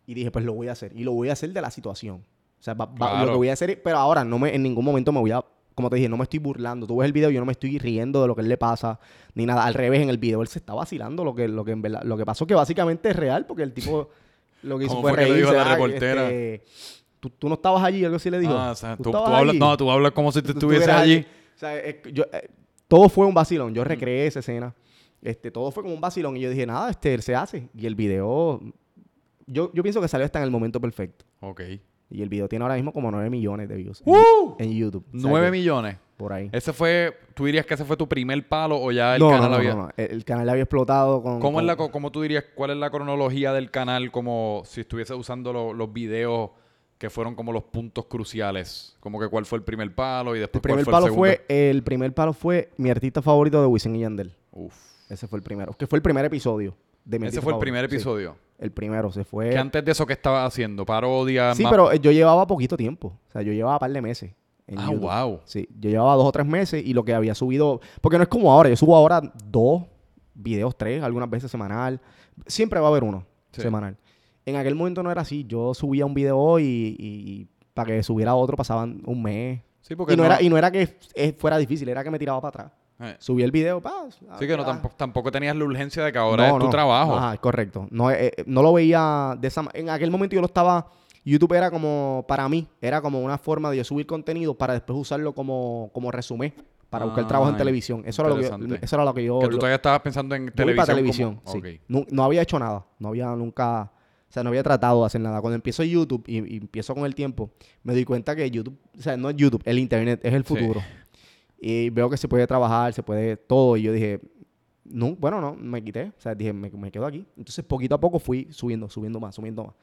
Y dije, pues lo voy a hacer. Y lo voy a hacer de la situación. O sea, va- va- Claro. lo que voy a hacer, pero ahora no me, en ningún momento me voy a, como te dije, no me estoy burlando. Tú ves el video, yo no me estoy riendo de lo que él le pasa, ni nada. Al revés, en el video él se está vacilando lo que, lo que en verdad, lo que pasó que básicamente es real, porque el tipo lo que hizo ¿Cómo fue fue que le reírse. dijo la reportera? este, ¿tú, tú no estabas allí, algo así le dijo. Ah, o sea, tú, hablas, no, tú hablas como si tú estuvieses allí. O sea, es que yo, eh, todo fue un vacilón. Yo recreé esa escena. Este, todo fue como un vacilón. Y yo dije, nada, este, se hace. Y el video, yo, yo pienso que salió hasta en el momento perfecto. Ok. Y el video tiene ahora mismo como 9 millones de views. ¡Uh! En YouTube. Sea 9 que millones. Por ahí. Ese fue, tú dirías que ese fue tu primer palo o ya el no, no, canal no, había... no, no. El, el canal había explotado con... ¿Cómo, es con- la, co- cómo tú dirías, cuál es la cronología del canal como si estuviese usando lo- los videos que fueron como los puntos cruciales? Como que cuál fue el primer palo y después El primer cuál palo fue el segundo? fue... El primer palo fue mi artista favorito de Wisin y Yandel. Uf. Ese fue el primero. Que fue el primer episodio. De mi Ese fue el primer Sí, episodio. El primero. Se fue... Que antes de eso, ¿qué estabas haciendo? Parodia, Sí, más- pero eh, yo llevaba poquito tiempo. O sea, yo llevaba un par de meses. en Ah, YouTube. wow. Sí, yo llevaba dos o tres meses y lo que había subido, porque no es como ahora, yo subo ahora dos videos, tres, algunas veces semanal. Siempre va a haber uno Sí. semanal. En aquel momento no era así. Yo subía un video hoy y, y para que subiera otro pasaban un mes. Sí, porque Y no, era, y no era que fuera difícil, era que me tiraba para atrás. Eh, Subí el video, pa. Sí, que no, ah, tampoco, tampoco tenías la urgencia de que ahora no, es tu no. trabajo. Ajá, correcto. No, eh, eh, no lo veía de esa En aquel momento yo lo estaba... YouTube era como, para mí, era como una forma de yo subir contenido para después usarlo como, como resumen para buscar Ah, trabajo en televisión. Eso era, lo que, yo- eso era lo que yo... que tú lo- todavía estabas pensando en televisión. para como- televisión, sí. No, no había hecho nada. No había nunca... O sea, no había tratado de hacer nada. Cuando empiezo YouTube y, y empiezo con el tiempo, me doy cuenta que YouTube... O sea, no es YouTube, el Internet es el Sí. Y veo que se puede trabajar, se puede todo. Y yo dije, no, bueno, no, me quité. O sea, dije, me, me quedo aquí. Entonces, poquito a poco fui subiendo, subiendo más, subiendo más.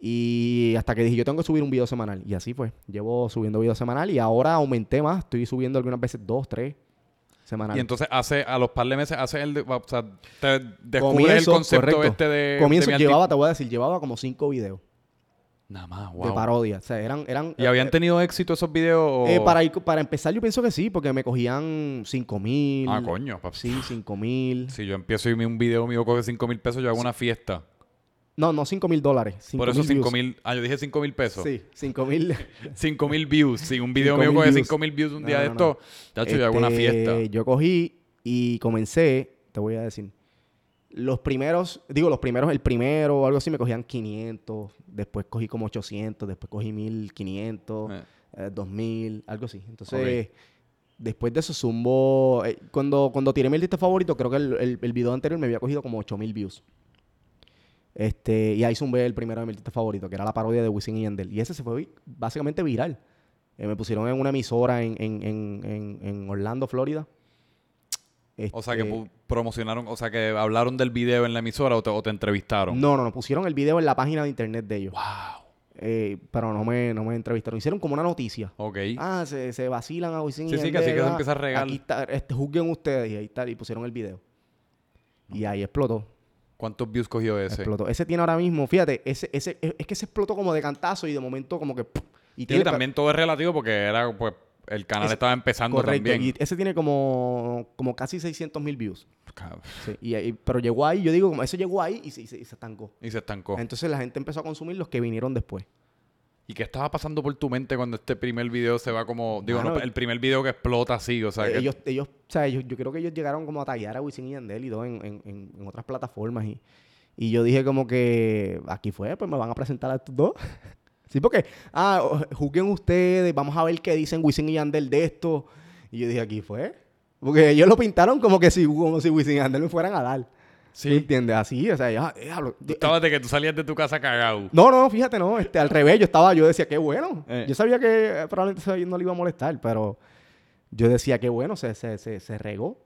Y hasta que dije, yo tengo que subir un video semanal. Y así fue. Llevo subiendo video semanal y ahora aumenté más. Estoy subiendo algunas veces dos, tres semanales. Y entonces hace, a los par de meses, hace el, o sea, te descubres el concepto correcto. este de... Comienzo, de llevaba, te voy a decir, llevaba como cinco videos Nada más, de wow. parodia. O sea, eran... eran ¿Y habían eh, tenido éxito esos videos? o- eh, para, ir- para empezar, yo pienso que sí, porque me cogían cinco mil. Ah, coño. pa- Sí, cinco mil. Si yo empiezo y un video mío coge 5 mil pesos, yo hago una fiesta. No, no cinco mil dólares. Por eso 5 views. mil... Ah, yo dije 5 mil pesos. Sí, cinco mil. 5 mil views. Si un video 5.000 mío coge views. 5 mil views un No, día de no, esto, chacho, yo hago una Este, fiesta. Yo cogí y comencé, te voy a decir, los primeros, digo, los primeros, el primero o algo así me cogían 500, después cogí como 800, después cogí 1500, Eh. eh, 2000, algo así. Entonces, después de eso zumbo, eh, cuando, cuando tiré mi lista favorito, creo que el, el, el video anterior me había cogido como 8000 views. Este, y ahí zumbé el primero de mi lista favorito, que era la parodia de Wisin y Yandel. Y ese se fue básicamente viral. Eh, me pusieron en una emisora en, en, en, en Orlando, Florida. O sea, que Este, promocionaron, o sea, que hablaron del video en la emisora o te, o te entrevistaron. No, no, no. Pusieron el video en la página de internet de ellos. Wow. Eh, pero no me, no me entrevistaron. Hicieron como una noticia. Ok. Ah, se, se vacilan a Wisin Sí, sí, que así que se empieza a regar. Aquí está, este, juzguen ustedes. Y ahí está. Y pusieron el video. Y ahí explotó. ¿Cuántos views cogió ese? Explotó. Ese tiene ahora mismo, fíjate, ese, ese, es es que se explotó como de cantazo y de momento como que... ¡pum! Y Sí, tiene también todo es relativo porque era, pues, el canal Ese- estaba empezando correcto. también. Y ese tiene como, como casi 600 mil views. Sí, y, ahí- pero llegó ahí, yo digo, como eso llegó ahí y se, y se, y se estancó. Y se estancó. Entonces la gente empezó a consumir los que vinieron después. ¿Y qué estaba pasando por tu mente cuando este primer video se va como... Digo, no, Mano, el primer video que explota así, o sea, Eh, ellos, ellos, o sea, ellos- yo creo que ellos llegaron como a tallar a Wisin y Yandel y todo en, en- en- en otras plataformas. Y, y yo dije como que aquí fue, pues me van a presentar a estos dos. sí, porque, ah, juzguen ustedes, vamos a ver qué dicen Wisin y Yandel de esto. Y yo dije, aquí fue. Porque ellos lo pintaron como que si, como si Wisin y Yandel me fueran a dar. ¿Sí? sí. entiendes? Así, o sea, ya. Tú estabas de que tú salías de tu casa cagado. No, no, fíjate, no. Este, al revés, yo estaba, yo decía, qué bueno. Eh. Yo sabía que eh, probablemente no le iba a molestar, pero yo decía, qué bueno, se, se, se, se regó.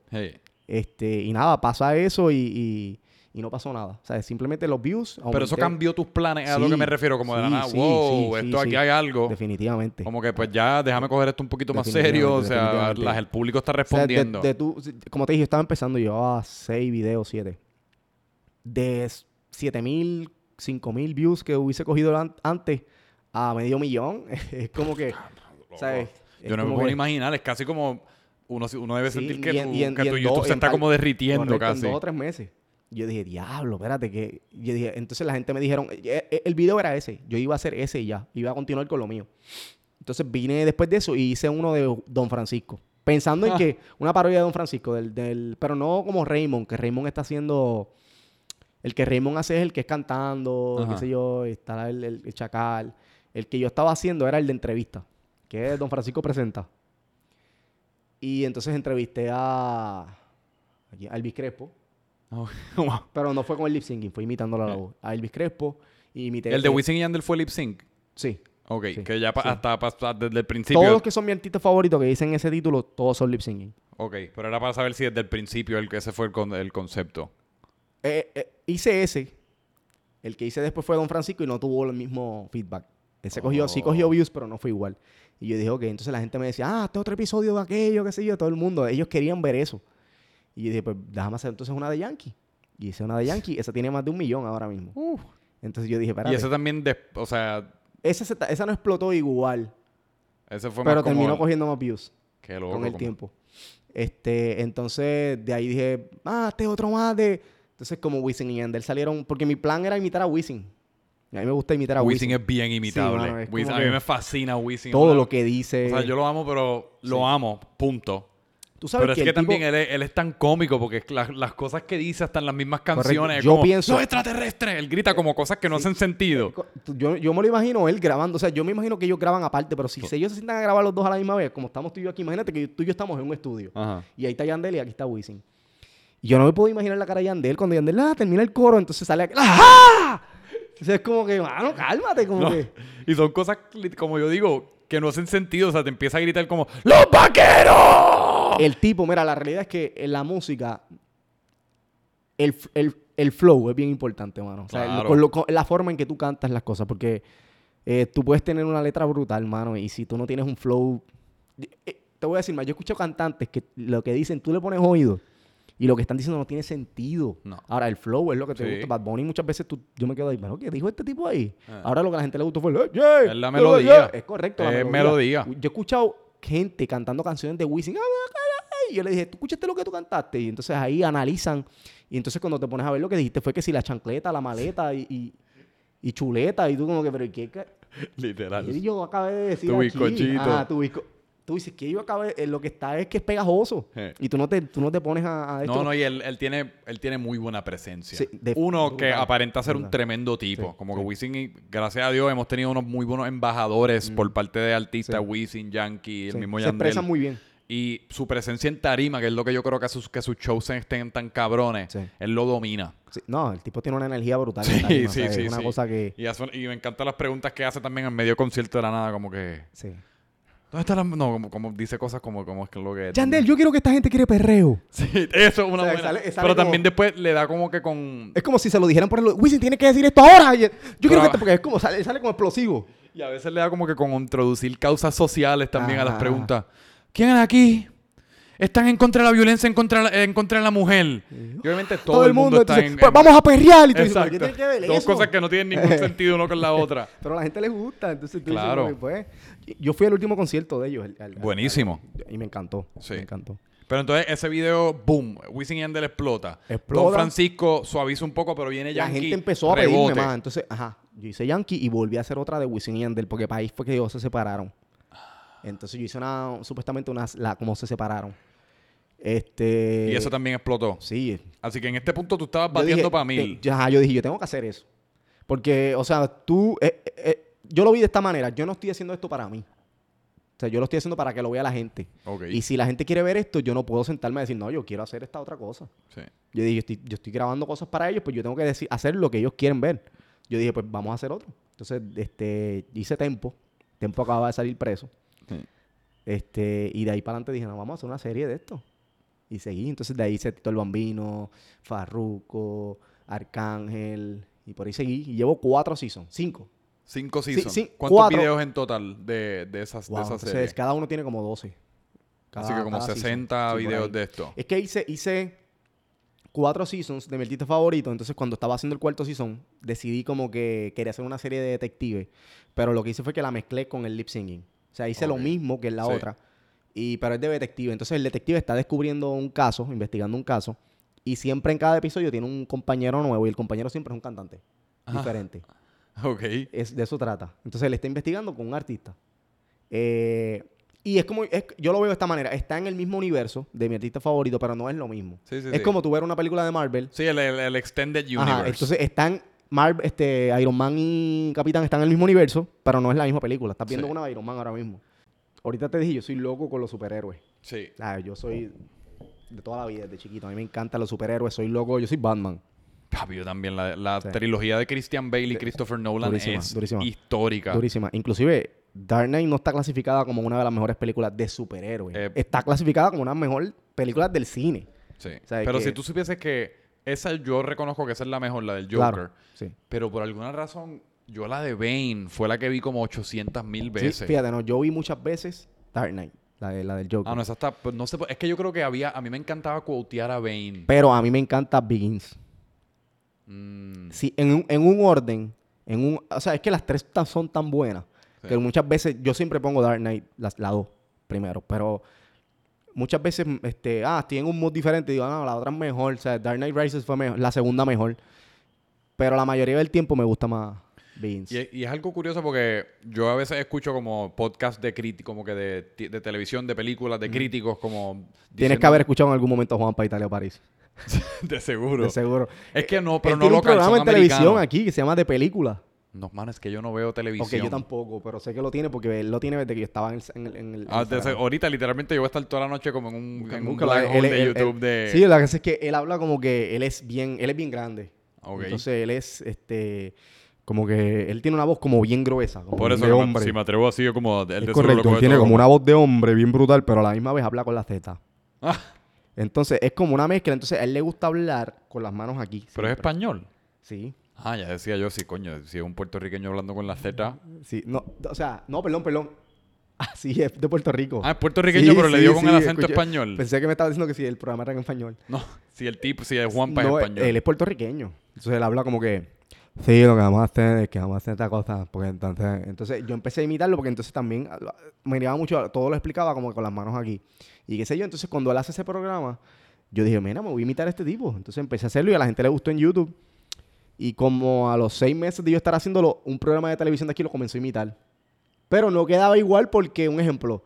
Este, y nada, pasa eso y, y, y no pasó nada. O sea, simplemente los views. Pero eso cambió tus planes, a lo Sí, que me refiero, como de la sí, nada, sí, wow, sí, esto sí, aquí sí. hay algo. Definitivamente. Como que pues ya déjame coger esto un poquito más serio, o sea, las- el público está O sea, de- respondiendo. de tu- como te dije, yo estaba empezando, llevaba 6 videos, 7. De 7 mil, 5 mil views que hubiese cogido an- antes a medio millón, es como que, ¿sabes? Es Yo no me puedo que- imaginar, es casi como uno, uno debe Sí, sentir que, tu, YouTube se está como derritiendo casi. En dos o tres meses. Yo dije, diablo, espérate, que. Yo dije, entonces la gente me dijeron, eh, eh, el video era ese. Yo iba a hacer ese y ya. Iba a continuar con lo mío. Entonces vine después de eso y hice uno de Don Francisco. Pensando en que, una parodia de Don Francisco, del, del, pero no como Raymond, que Raymond está haciendo. El que Raymond hace es el que es cantando, qué sé yo, está el, el- el chacal. El que yo estaba haciendo era el de entrevista, que es Don Francisco Presenta. Y entonces entrevisté a, a Elvis Crespo, pero no fue con el lip syncing, fue imitando la voz. A Elvis Crespo y imité. el de eh, Wisin y Yandel fue lip sync. Sí. Ok, Sí, que ya pa- sí. hasta, pa- desde el principio. Todos los que son mi artista favorito que dicen ese título, todos son lip syncing. Ok, pero era para saber si desde el principio el, ese fue el, con- el concepto. Eh, eh, hice ese. El que hice después fue Don Francisco y no tuvo el mismo feedback. Ese cogió, sí Oh. cogió views, pero no fue igual. Y yo dije, ok, entonces la gente me decía, ah, este otro episodio de aquello, qué sé yo, todo el mundo. Ellos querían ver eso. Y yo dije, pues déjame hacer entonces una de Yankee. Y hice una de Yankee. Esa tiene más de un millón ahora mismo. Entonces yo dije, espérate. Y ese también, de- o sea, Esa, se esa no explotó igual, ese fue pero más como... terminó cogiendo más views Qué loco. con el como- tiempo. Este, entonces de ahí dije, ah, este otro más de. Entonces, como Wisin y Yandel salieron, porque mi plan era imitar a Wisin. A mí me gusta imitar a Wisin Wisin. es bien imitable. mano, es Wisin- como a mí me fascina Wisin. Todo lo que dice. O sea, yo lo amo, pero lo amo, punto. Tú sabes Pero es que, que, el tipo- también él, es, él es tan cómico porque es la- las cosas que dice hasta en las mismas canciones. es Yo como, pienso- ¡Los extraterrestres! Él grita como cosas que no hacen sentido. Tú- Yo, yo me lo imagino él grabando. O sea, yo me imagino que ellos graban aparte, pero si ellos se sientan a grabar los dos a la misma vez, como estamos tú y yo aquí, imagínate que tú y yo estamos en un estudio. Ajá. Y ahí está Yandel y aquí está Wisin. Y yo no me puedo imaginar la cara de Yandel cuando Yandel ah, termina el coro, entonces sale aquí, ¡Ajá! Entonces es como que, mano, cálmate, como No, que. Y son cosas, como yo digo, que no hacen sentido. O sea, te empieza a gritar como ¡Los vaqueros! El tipo, mira, la realidad es que en la música, el, el- el flow es bien importante, mano. O sea, el- Claro. con lo- con la forma en que tú cantas las cosas, porque eh, tú puedes tener una letra brutal, mano, y si tú no tienes un flow... eh, te voy a decir más, yo he escuchado cantantes que lo que dicen, tú le pones oído, y lo que están diciendo no tiene sentido. No. Ahora, el flow es lo que te Sí. gusta. Bad Bunny muchas veces tú, yo me quedo ahí, pero ¿qué dijo este tipo ahí? Ah. Ahora lo que a la gente le gustó fue el... "Eh, yeah, Es la melodía. yeah". Es correcto, la Es melodía. melodía. Yo he escuchado gente cantando canciones de Wisin. Y yo le dije, ¿tú escuchaste lo que tú cantaste? Y entonces ahí analizan. Y entonces cuando te pones a ver lo que dijiste fue que si la chancleta, la maleta y, y, y chuleta. Y tú como que, pero ¿y ¿qué, qué, Literal. qué yo acabé de decir Tu bizcochito. Ah, tu bizco- Tú dices que yo acabé, eh, lo que está es que es pegajoso. Sí. Y tú no te, tú no te pones a, a esto. No, no, y él, él tiene, él tiene muy buena presencia. Sí, de- Uno que brutal, aparenta ser un tremendo tipo. Sí, como sí. que Wisin, y, gracias a Dios, hemos tenido unos muy buenos embajadores por parte de artistas. Sí. Wisin, Yankee, el Sí, mismo se Yandel. expresan muy bien. Y su presencia en tarima, que es lo que yo creo que sus, que sus shows estén tan cabrones, Sí. él lo domina. Sí, no, el tipo tiene una energía brutal. en Sí, tarima, o sí, sea, sí. Es una sí. cosa que... Y, me encantan las preguntas que hace también en medio concierto de la nada, como que... Sí. ¿Dónde está la...? No, como, como dice cosas como, como es que lo que... Yandel, yo quiero que esta gente quiere perreo. Sí, eso es una O sea, buena... sale- sale Pero como- también después le da como que con... Es como si se lo dijeran por el... Wisin tiene que decir esto ahora. Yo quiero que... te- Porque es como... Sale, sale como explosivo. Y a veces le da como que con introducir causas sociales también a las preguntas. ¿Quiénes aquí están en contra de la violencia en contra de la, en contra de la mujer? Y obviamente todo, el mundo, está entonces, en... pues en- vamos a perrear. Y tú dices, Exacto. ¿qué tiene que ver Dos eso? cosas que no tienen ningún sentido uno con la otra. Pero a la gente le gusta. Entonces tú dices, Claro. que, pues, yo fui al último concierto de ellos. Buenísimo. y me encantó. Sí. Me encantó. Pero entonces ese video, boom, Wisin Yandel explota. Explota. Don Francisco suaviza un poco, pero viene La Yankee. gente empezó a pedirme rebote. más. Entonces, ajá, yo hice Yankee y volví a hacer otra de Wisin Yandel porque para ahí fue que ellos se separaron. Entonces yo hice una, supuestamente una, la, como se separaron. Este... Y eso también explotó. Sí. Así que en este punto tú estabas batiendo para mil. te- ajá, yo dije, yo tengo que hacer eso. Porque, o sea, tú... eh, eh, eh, yo lo vi de esta manera. Yo no estoy haciendo esto para mí. O sea, yo lo estoy haciendo para que lo vea la gente. Ok. Y si la gente quiere ver esto, yo no puedo sentarme a decir, no, yo quiero hacer esta otra cosa. Sí. Yo dije, yo estoy, yo estoy grabando cosas para ellos, pues yo tengo que decir, hacer lo que ellos quieren ver. Yo dije, pues vamos a hacer otro. Entonces, este, hice Tempo. Tempo acababa de salir preso. Sí. Este, y de ahí para adelante dije, no, vamos a hacer una serie de esto. Y seguí. Entonces, de ahí se Tito el Bambino, Farruco, Arcángel, y por ahí seguí. Y llevo cuatro seasons, cinco. Cinco seasons. sí, ¿Cuántos cuatro. videos en total de, de esas de Wow, entonces, serie? cada uno tiene como 12. Así que como cada season. 60 Sí, por videos de esto. Es que hice, hice cuatro seasons de mi artista favorito. Entonces, cuando estaba haciendo el cuarto season, decidí como que quería hacer una serie de detectives. Pero lo que hice fue que la mezclé con el lip singing. O sea, hice lo mismo que en la Sí. otra. Y, pero es de detective. Entonces, el detective está descubriendo un caso, investigando un caso. Y siempre en cada episodio tiene un compañero nuevo. Y el compañero siempre es un cantante. Ah. Diferente. Ok. Es, de eso trata. Entonces él está investigando con un artista. Eh, y es como, es- yo lo veo de esta manera. Está en el mismo universo de mi artista favorito, pero no es lo mismo. Sí, sí, es sí. como tú ver una película de Marvel. Sí, el, el- el Extended Universe. Ajá, entonces están Marvel, este, Iron Man y Capitán están en el mismo universo, pero no es la misma película. Estás viendo Sí. una de Iron Man ahora mismo. Ahorita te dije, yo soy loco con los superhéroes. Sí. Ah, yo soy de toda la vida, desde chiquito. A mí me encantan los superhéroes. Soy loco. Yo soy Batman. Papi, yo también. La, la Sí. trilogía de Christian Bale y Christopher Nolan Durísima, es durísima. histórica. Durísima. Inclusive, Dark Knight no está clasificada como una de las mejores películas de superhéroes. Eh, está clasificada como una de las mejores películas del cine. Sí. O sea, Pero que- si tú supieses que esa yo reconozco que esa es la mejor, la del Joker. Claro. Sí. Pero por alguna razón, yo la de Bane fue la que vi como 800 mil Sí, veces. fíjate, no, yo vi muchas veces Dark Knight, la, de, la del Joker. Ah, no, esa está. pues, no sé, es que yo creo que había. A mí me encantaba quotear a Bane. Pero a mí me encanta Begins. Mm, Sí, en un, en un orden, en un, o sea, es que las tres son tan buenas Sí. que muchas veces yo siempre pongo Dark Knight, la, la dos primero, pero muchas veces, este, ah, estoy en un mood diferente digo, no, la otra es mejor, o sea, Dark Knight Rises fue mejor, la segunda mejor, pero la mayoría del tiempo me gusta más Begins. Y, es- y es algo curioso porque yo a veces escucho como podcast de críticos, como que de, televisión, de películas, de críticos, como. Tienes que haber escuchado en algún momento a Juan pa Italia París, De seguro. de seguro. Es que no, pero Él no tiene un programa en televisión aquí que se llama De Película. No, man, es que yo no veo Ok, televisión. yo tampoco, pero sé que lo tiene porque él lo tiene desde que yo estaba en el... En Ah, ahorita literalmente yo voy a estar toda la noche como en un, Busca- en un black él- hole de YouTube él- de... Sí, la cosa es que él habla como que él es bien, él es bien grande. Ok. Entonces él es, este, como que él tiene una voz como bien gruesa, como Por eso, de me- hombre. si me atrevo así, yo como... Él es correcto, él tiene como una voz de hombre bien brutal, pero a la misma vez habla con la Z. Ah, Entonces es como una mezcla, entonces a él le gusta hablar con las manos aquí. pero es español. Sí, Ah, ya decía yo, sí, coño. Si es un puertorriqueño hablando con la Z... sí, no, o sea, no, perdón, perdón. Ah, sí, es de Puerto Rico. Ah, es puertorriqueño, Sí, pero le dio con sí, el acento escuché- español. Pensé que me estaba diciendo que sí, el programa era en español. No, si el tipo, si es Juanpa No, es español. Él es puertorriqueño. Entonces él habla como que, sí, lo que vamos a hacer es que vamos a hacer esta cosa. Porque entonces, entonces yo empecé a imitarlo porque entonces también ah, me miraba mucho, todo lo explicaba como con las manos aquí. Y qué sé yo, entonces cuando él hace ese programa, yo dije, mira, me voy a imitar a este tipo. Entonces empecé a hacerlo y a la gente le gustó en YouTube. Y como a los seis meses de yo estar haciéndolo, un programa de televisión de aquí lo comenzó a imitar. Pero no quedaba igual porque, un ejemplo,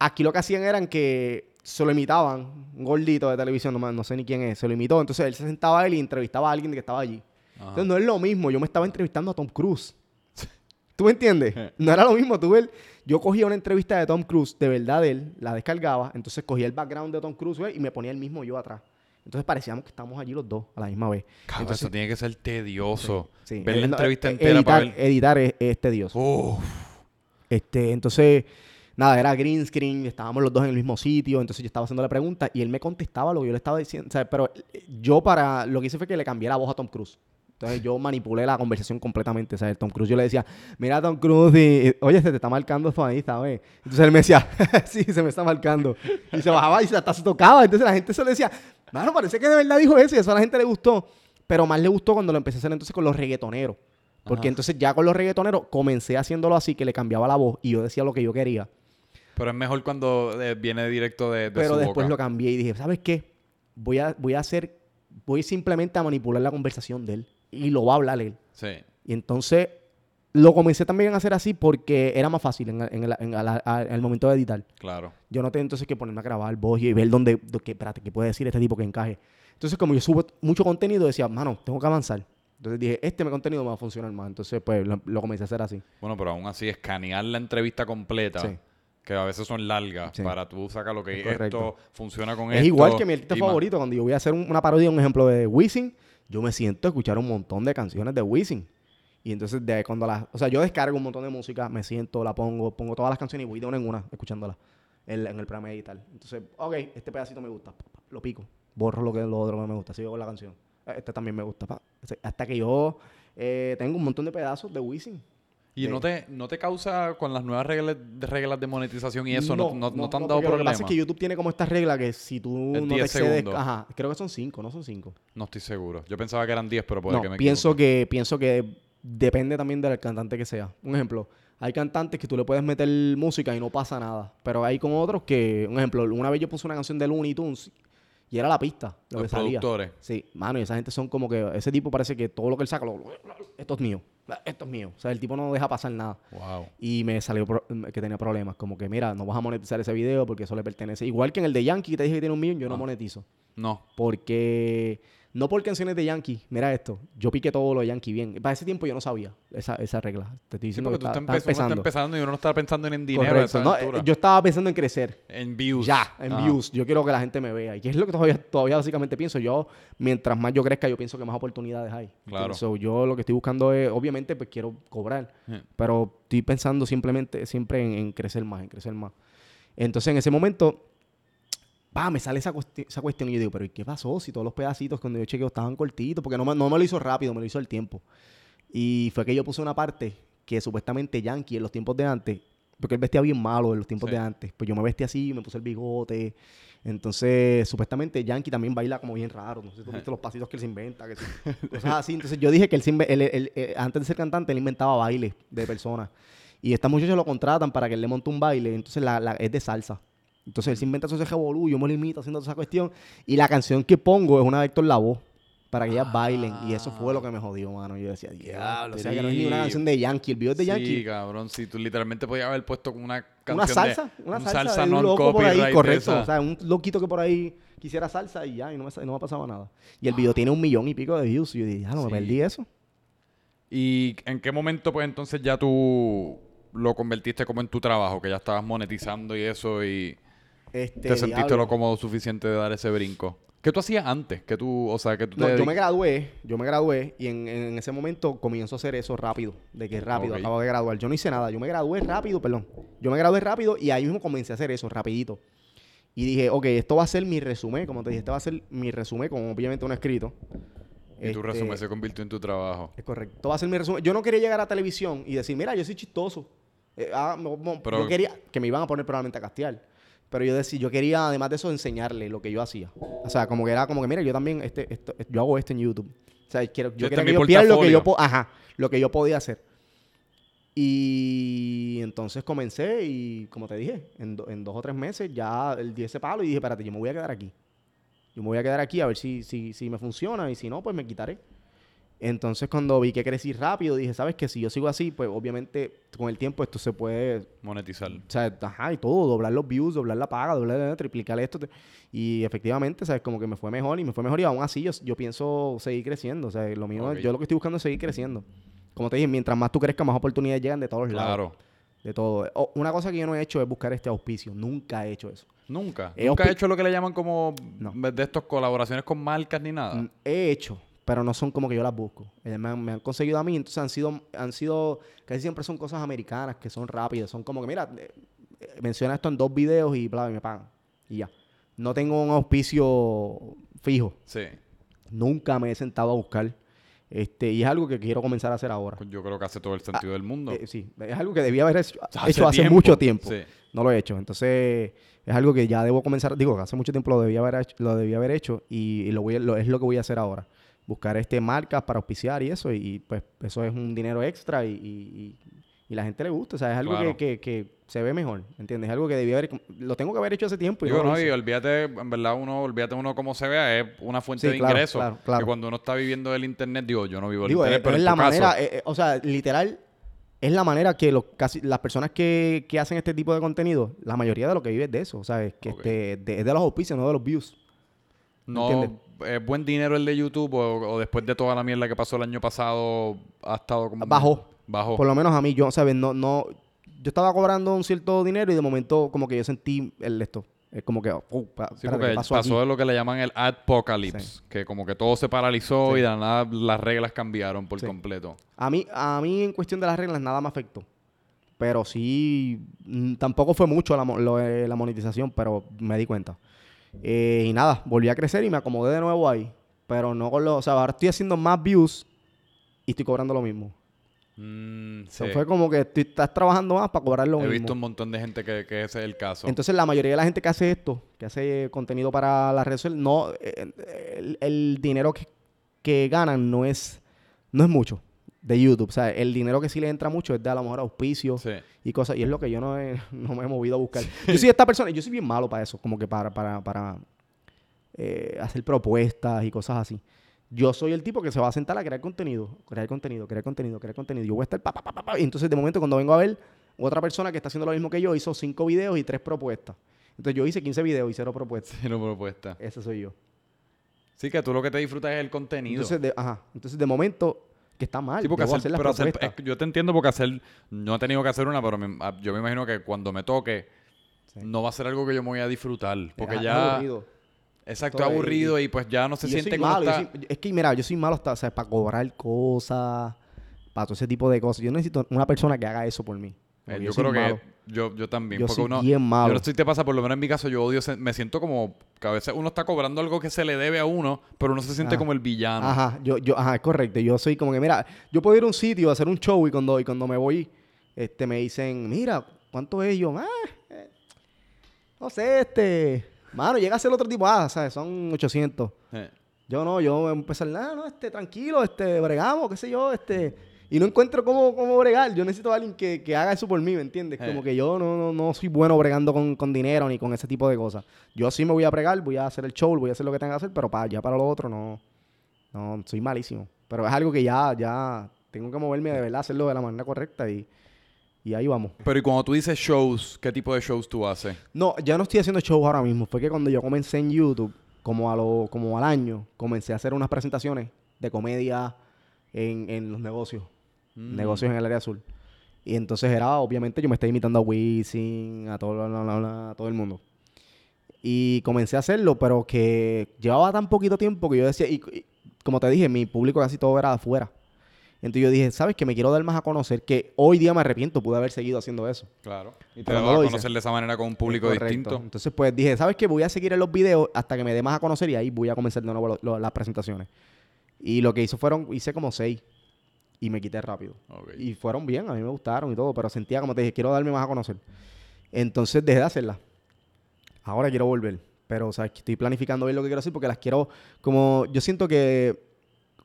aquí lo que hacían eran que se lo imitaban, un gordito de televisión, no, no sé ni quién es, se lo imitó. Entonces él se sentaba él y entrevistaba a alguien que estaba allí. Ajá. Entonces no es lo mismo, yo me estaba entrevistando a Tom Cruise. ¿Tú me entiendes? No era lo mismo, tú ves, yo cogía una entrevista de Tom Cruise, de verdad de él, la descargaba, entonces cogía el background de Tom Cruise y me ponía el mismo yo atrás. Entonces parecíamos que estábamos allí los dos a la misma vez. Cabrón, Entonces, eso tiene que ser tedioso. sí, Ver la no, entrevista eh, entera editar, para ver... editar es, es tedioso. Uf. Este, entonces, nada, era green screen, estábamos los dos en el mismo sitio, entonces yo estaba haciendo la pregunta y él me contestaba lo que yo le estaba diciendo, o sea, pero eh, yo para, lo que hice fue que le cambié la voz a Tom Cruise. Entonces yo manipulé la conversación completamente, o sea, el Tom Cruise yo le decía, mira Tom Cruise y, oye, se te está marcando eso ahí, ¿sabes? Entonces él me decía, sí, se me está marcando. Y se bajaba y se hasta se tocaba, entonces la gente se le decía, mano, parece que de verdad dijo eso y eso a la gente le gustó. Pero más le gustó cuando lo empecé a hacer entonces con los reggaetoneros. Porque Ajá. entonces ya con los reggaetoneros comencé haciéndolo así, que le cambiaba la voz y yo decía lo que yo quería. Pero es mejor cuando eh, viene directo de, de Pero su después boca. lo cambié y dije, ¿sabes qué? Voy a, voy a hacer, voy simplemente a manipular la conversación de él y lo va a hablar él. Sí. Y entonces lo comencé también a hacer así porque era más fácil en, en el, en en el momento de editar. Claro. Yo no tengo entonces que ponerme a grabar voz y ver dónde, que, espérate, qué puede decir este tipo que encaje. Entonces, como yo subo mucho contenido, decía, mano, tengo que avanzar. Entonces dije, este contenido me va a funcionar más. Entonces, pues, lo, lo comencé a hacer así. Bueno, pero aún así, escanear la entrevista completa, Sí. que a veces son largas, Sí. para tú sacar lo que Es esto funciona con Es esto. igual que mi artista favorito. Cuando yo voy a hacer un- una parodia, un ejemplo de Wisin, yo me siento a escuchar un montón de canciones de Wisin. Y entonces, de cuando las. O sea, yo descargo un montón de música, me siento, la pongo, pongo todas las canciones y voy de una en una escuchándolas en, en el programa editar. Entonces, ok, este pedacito me gusta, lo pico, borro lo que lo otro que me gusta, sigo con la canción. este también me gusta. Hasta que yo eh, tengo un montón de pedazos de Wisin. ¿Y de- no te, no te causa con las nuevas reglas de, reglas de monetización y eso? ¿No, no, no te han dado porque Lo que problemas? pasa es que YouTube tiene como esta regla que si tú Es no te 10 excedes... segundos. Ajá, creo que son 5, no son 5. No estoy seguro. Yo pensaba que eran 10, pero puede que me pienso equivoque. que, pienso que depende también del cantante que sea. Un ejemplo, hay cantantes que tú le puedes meter música y no pasa nada. Pero hay con otros que, un ejemplo, una vez yo puse una canción de Looney Tunes y era la pista, lo Los que salía. productores. Sí, mano, y esa gente son como que, ese tipo parece que todo lo que él saca, lo- esto es mío, esto es mío. O sea, el tipo no deja pasar nada. Wow. Y me salió pro- que tenía problemas, como que mira, no vas a monetizar ese video porque eso le pertenece. Igual que en el de Yankee que te dije que tiene un millón, yo no Ah. monetizo. No. Porque, no por canciones de Yankee, mira esto, yo piqué todo lo de Yankee bien. Para ese tiempo yo no sabía esa, esa regla. Te estoy Sí, diciendo porque que tú está, estás, está empezando. empezando y uno no está pensando en dinero No, yo estaba pensando en crecer. En views. Ya, en Ah. views. Yo quiero que la gente me vea. Y es lo que todavía, todavía básicamente pienso. Yo, mientras más yo crezca, yo pienso que más oportunidades hay. Claro. So, yo lo que estoy buscando es, obviamente, pues quiero cobrar. Sí. Pero estoy pensando simplemente, siempre en, en crecer más, en crecer más. Entonces, en ese momento, pa, me sale esa, cuesti- esa cuestión y yo digo, pero ¿y qué pasó? Si todos los pedacitos cuando yo chequeo estaban cortitos, porque no me, no me lo hizo rápido, me lo hizo el tiempo. Y fue que yo puse una parte que supuestamente Yankee en los tiempos de antes, porque él vestía bien malo en los tiempos Sí. de antes, pues yo me vestí así, me puse el bigote. Entonces, supuestamente Yankee también baila como bien raro. No sé si tú viste los pasitos que él se inventa, que cosas así. Entonces, yo dije que él, él- antes de ser cantante, él inventaba bailes de personas. Y estas muchachas lo contratan para que él le monte un baile. Entonces, la, la- es de salsa. Entonces, él se inventa ese revolú, yo me lo imito haciendo toda esa cuestión. Y la canción que pongo es una de Héctor Lavoe para que ellas bailen. Y eso fue lo que me jodió, mano. Yo decía, diablo, o sea, que no es ni una canción de Yankee. El video es de Sí, Yankee. cabrón. Sí, tú literalmente podías haber puesto una canción Una de- salsa, una un salsa, de un loco por ahí, correcto. esa. O sea, un loquito que por ahí quisiera salsa y ya, y no me, no me pasaba nada. Y el video tiene un millón y pico de views. Y yo dije, ah, no, me perdí eso. ¿Y en qué momento, pues, entonces ya tú lo convertiste como en tu trabajo? Que ya estabas monetizando y eso y Este, te sentiste diablo. lo cómodo suficiente de dar ese brinco. ¿Qué tú hacías antes? Que tú, o sea, que tú te No, yo me gradué, yo me gradué y en, en ese momento comienzo a hacer eso rápido, de que rápido, acabo de graduar. Yo no hice nada, yo me gradué rápido, perdón. Yo me gradué rápido y ahí mismo comencé a hacer eso, rapidito. Y dije, ok, esto va a ser mi resumen, como te dije, este va a ser mi resumen con obviamente un escrito. Y tu Este, resumen se convirtió en tu trabajo. Es correcto. Esto va a ser mi resumen. Yo no quería llegar a televisión y decir, mira, yo soy chistoso. Eh, ah, no, no, Pero- yo quería que me iban a poner probablemente a castear. Pero yo decía, yo quería, además de eso, enseñarle lo que yo hacía. O sea, como que era como que, mira, yo también, este, esto, yo hago esto en YouTube. O sea, quiero, yo Este es que ellos vieran lo que yo, ajá, lo que yo podía hacer. Y entonces comencé y, como te dije, en, do- en dos o tres meses ya el di ese palo y dije, espérate, yo me voy a quedar aquí. Yo me voy a quedar aquí a ver si, si, si me funciona y si no, pues me quitaré. Entonces cuando vi que crecí rápido, dije, ¿sabes qué? Si yo sigo así, pues obviamente con el tiempo esto se puede, Monetizar. o sea, ajá, y todo, doblar los views, doblar la paga, doblar, triplicar esto. te- Y efectivamente, ¿sabes? Como que me fue mejor y me fue mejor y aún así yo, yo pienso seguir creciendo. O sea, lo mío, yo lo que estoy buscando es seguir creciendo. Como te dije, mientras más tú crezcas, más oportunidades llegan de todos lados. Claro. De todo. O- una cosa que yo no he hecho es buscar este auspicio. Nunca he hecho eso. Nunca. He Nunca he hecho lo que le llaman como No. de estos colaboraciones con marcas ni nada. Mm, He hecho, pero no son como que yo las busco. Ellas me han, me han conseguido a mí, entonces han sido, han sido, casi siempre son cosas americanas que son rápidas. Son como que, mira, eh, eh, menciona esto en dos videos y bla, y me pagan. Y ya. No tengo un auspicio fijo. Sí. Nunca me he sentado a buscar. Este, y es algo que quiero comenzar a hacer ahora. Yo creo que hace todo el sentido del mundo. Eh, sí, es algo que debía haber hecho Hace hecho hace tiempo. mucho tiempo. Sí. No lo he hecho. Entonces, es algo que ya debo comenzar. Digo, hace mucho tiempo lo debía haber hecho, lo debía haber hecho y, y lo voy a- lo- es lo que voy a hacer ahora. Buscar este marcas para auspiciar y eso. Y, y, pues eso es un dinero extra y, y- la gente le gusta. O sea, es algo Claro. que, que- que se ve mejor. ¿Entiendes? Es algo que debía haber. Lo tengo que haber hecho hace tiempo. y Digo, no no, y olvídate, en verdad, uno, olvídate uno como se vea, es una fuente Sí, de claro, ingresos. claro, claro. Que cuando uno está viviendo del internet, digo, yo no vivo del internet, es, pero es en la tu manera, eh, eh, o sea, literal, es la manera que los, casi, las personas que, que hacen este tipo de contenido, la mayoría de lo que vive es de eso, o sea, es que Ok. este, de, es de los auspicios, no de los views. No, ¿Entiendes? ¿Es buen dinero el de YouTube o, o después de toda la mierda que pasó el año pasado ha estado como... Bajó. Bajó. Por lo menos a mí, yo, ¿sabes? No, no, yo estaba cobrando un cierto dinero y de momento como que yo sentí el esto. Es como que, pa- Sí, porque ¿qué pasó, pasó, aquí? de lo que le llaman el apocalypse, que como que todo se paralizó Sí. y de nada las reglas cambiaron por completo. A mí, a mí en cuestión de las reglas nada me afectó. Pero sí, mm, tampoco fue mucho la, lo de la monetización, pero me di cuenta. Eh, y nada, volví a crecer y me acomodé de nuevo ahí. Pero no con los... O sea, ahora estoy haciendo más views y estoy cobrando lo mismo. Mm, fue como que tú estás trabajando más para cobrar lo He mismo. visto un montón de gente que, que ese es el caso. Entonces, la mayoría de la gente que hace esto, que hace contenido para las redes sociales, no, eh, el, el dinero que, que ganan no es, no es mucho de YouTube. O sea, el dinero que sí le entra mucho es de a lo mejor auspicios Sí. y cosas. Y es lo que yo no, he- no me he movido a buscar. Yo soy esta persona, yo soy bien malo para eso, como que para, para, para eh, hacer propuestas y cosas así. Yo soy el tipo que se va a sentar a crear contenido, crear contenido, crear contenido, crear contenido. Yo voy a estar pa, pa, pa, pa, pa, Y entonces, de momento, cuando vengo a ver, otra persona que está haciendo lo mismo que yo hizo cinco videos y tres propuestas. Entonces, yo hice 15 videos y cero propuestas. Sí, no propuesta. Ese soy yo. Sí, que tú lo que te disfrutas es el contenido. Entonces, de, ajá. Entonces, de momento, que está mal. Sí, porque hacer, hacer pero hacer- es yo te entiendo porque hacer, no he tenido que hacer una, pero me- ah, yo me imagino que cuando me toque, Sí. no va a ser algo que yo me voy a disfrutar. Porque Es ya, aburrido. exacto, Todo es y- aburrido y, pues ya no se siente como malo, yo está- soy- es que, mira, yo soy malo hasta, o sea, para cobrar cosas, para todo ese tipo de cosas. Yo necesito una persona que haga eso por mí. Eh, yo creo que malo. Yo, yo también. Yo porque soy uno, bien malo. Yo no sé si te pasa, por lo menos en mi caso, yo odio, me siento como que a veces uno está cobrando algo que se le debe a uno, pero uno se siente Ajá. como el villano. Ajá, yo, yo, ajá, es correcto. Yo soy como que, mira, yo puedo ir a un sitio a hacer un show y cuando, y cuando me voy, este, me dicen, mira, ¿cuánto es? Y yo, ah, eh, no sé, este, mano, llega a ser otro tipo, ah, ¿sabes? Son 800. Eh, Yo no, yo empezar, ah, no, este, tranquilo, este, bregamos, qué sé yo, este, y no encuentro cómo, cómo bregar. Yo necesito a alguien que, que haga eso por mí, ¿me entiendes? Eh. Como que yo no, no, no soy bueno bregando con, con dinero ni con ese tipo de cosas. Yo sí me voy a bregar, voy a hacer el show, voy a hacer lo que tenga que hacer, pero para, ya para lo otro no, no, soy malísimo. Pero es algo que ya, ya, tengo que moverme de verdad, hacerlo de la manera correcta y, y ahí vamos. Pero y cuando tú dices shows, ¿qué tipo de shows tú haces? No, ya no estoy haciendo shows ahora mismo. Fue que cuando yo comencé en YouTube, como, a lo, como al año, comencé a hacer unas presentaciones de comedia en, en los negocios. Mm. Negocios en el área azul. Y entonces era, obviamente, yo me estaba imitando a Wisin, a todo, a todo el mundo. Y comencé a hacerlo, pero que llevaba tan poquito tiempo que yo decía, y, y como te dije, mi público casi todo era de afuera. Entonces yo dije, ¿sabes que Me quiero dar más a conocer, que hoy día me arrepiento, pude haber seguido haciendo eso. Claro. Y te vas no a conocer de esa manera con un público distinto. Entonces, pues dije, ¿sabes qué? Voy a seguir en los videos hasta que me dé más a conocer y ahí voy a comenzar de nuevo lo- lo- las presentaciones. Y lo que hizo fueron, hice como seis y me quité rápido. Ok. Y fueron bien, a mí me gustaron y todo, pero sentía como te dije, quiero darme más a conocer. Entonces dejé de hacerlas. Ahora quiero volver. Pero, o sea, estoy planificando bien lo que quiero hacer porque las quiero, como, yo siento que,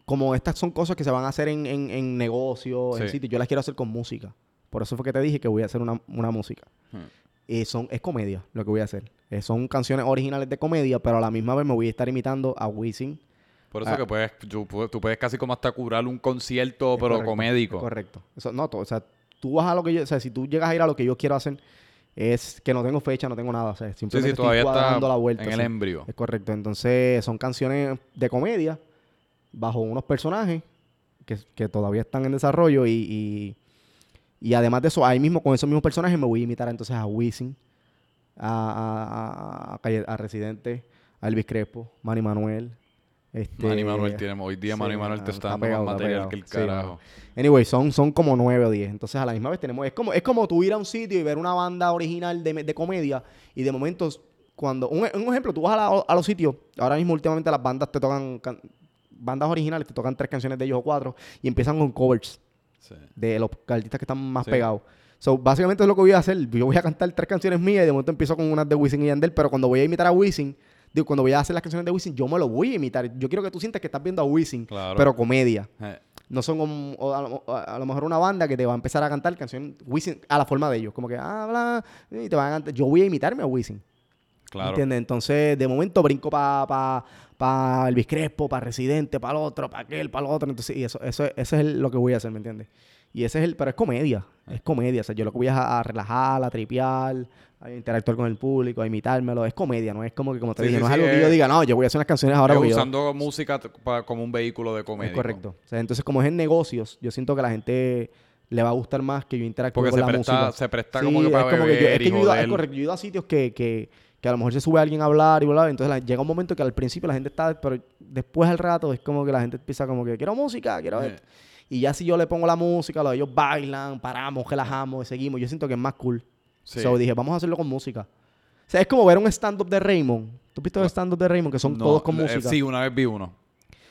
como estas son cosas que se van a hacer en, en, en negocios, en Sí. sitios, yo las quiero hacer con música. Por eso fue que te dije que voy a hacer una, una música. Hmm. Eh, son, es comedia lo que voy a hacer. Eh, son canciones originales de comedia, pero a la misma vez me voy a estar imitando a Wisin. Por eso Ah. que puedes, tú, pu- tú puedes casi como hasta curar un concierto, Es pero correcto, comédico. Correcto. Eso, no, o sea, tú vas a lo que yo, o sea, si tú llegas a ir a lo que yo quiero hacer, es que no tengo fecha, no tengo nada. O sea, Sí, simplemente sí, estoy todavía está la vuelta. en el sí. embrio. Es correcto. Entonces, son canciones de comedia bajo unos personajes que, que todavía están en desarrollo y, y, y además de eso, ahí mismo con esos mismos personajes me voy a imitar entonces a Wisin, a, a, a, a Residente, a Elvis Crespo, Manny Manuel. Este, Manny Manuel tiene, hoy día sí, Manny Manuel te está dando pegado, más material que el carajo. Anyway, son, son como nueve o diez. Entonces, a la misma vez tenemos... Es como, es como tú ir a un sitio y ver una banda original de, de comedia y de momentos... Cuando... Un, un ejemplo, tú vas a, la- a los sitios... Ahora mismo, últimamente, las bandas te tocan... can- bandas originales te tocan tres canciones de ellos o cuatro y empiezan con covers Sí. de los artistas que están más pegados. So, básicamente es lo que voy a hacer. Yo voy a cantar tres canciones mías y de momento empiezo con unas de Wisin y Yandel, pero cuando voy a imitar a Wisin, digo, cuando voy a hacer las canciones de Wisin, yo me lo voy a imitar. Yo quiero que tú sientas que estás viendo a Wisin, Claro. pero comedia. Eh, No son como, o a, lo, a lo mejor una banda que te va a empezar a cantar canción Wisin a la forma de ellos. Como que habla y te van a cantar. Yo voy a imitarme a Wisin. claro. ¿Entiendes? Entonces, de momento brinco para pa, pa Elvis Crespo, para Residente, para el otro, para aquel, para el otro. Entonces, y eso, eso, eso es lo que voy a hacer, ¿me entiendes? Y ese es el, pero es comedia, es comedia. O sea, yo lo que voy a, a relajar, a tripear, a interactuar con el público, a imitármelo. Es comedia, no es como que, como te Sí, dije, sí, no es sí, algo que yo diga, no, yo voy a hacer unas canciones ahora yo- usando música como un vehículo de comedia. Es correcto. O sea, entonces, como es en negocios, yo siento que a la gente le va a gustar más que yo interactúe Porque con la presta, música. se presta como que para es como que yo, es que y yo he ido, a- es joder. correcto, yo he ido a sitios que, que, que a lo mejor se sube alguien a hablar y bla, bla, entonces la- llega un momento que al principio la gente está, pero después al rato es como que la gente empieza como que quiero música, quiero Eh. esto. Y ya si yo le pongo la música, los ellos bailan, paramos, relajamos, seguimos, yo siento que es más cool. Sí. So dije, vamos a hacerlo con música. O sea, es como ver un stand-up de Raymond. ¿Tú has visto el stand-up de Raymond? Que son No, todos con eh, música. Sí, una vez vi uno.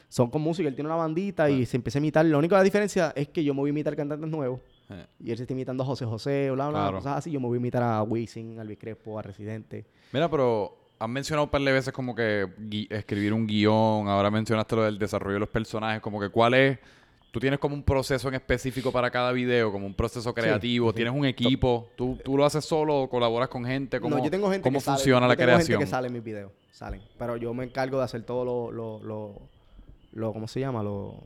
son con música. Él tiene una bandita y se empieza a imitar. La única diferencia es que yo me voy a imitar cantantes nuevos. Eh. Y él se está imitando a José José, bla, bla, Claro. cosas así. Yo me voy a imitar a Wisin, a Luis Crespo, a Residente. Mira, pero has mencionado un par de veces como que escribir un guion, ahora mencionaste lo del desarrollo de los personajes, como que cuál es, tú tienes como un proceso en específico para cada video, como un proceso creativo, sí. tienes un equipo, ¿Tú, tú lo haces solo o colaboras con gente, ¿cómo, no, yo tengo gente cómo que sale- funciona yo la tengo creación? gente que sale en mis videos, salen. Pero yo me encargo de hacer todo lo, lo, lo, lo- ¿cómo se llama? Lo,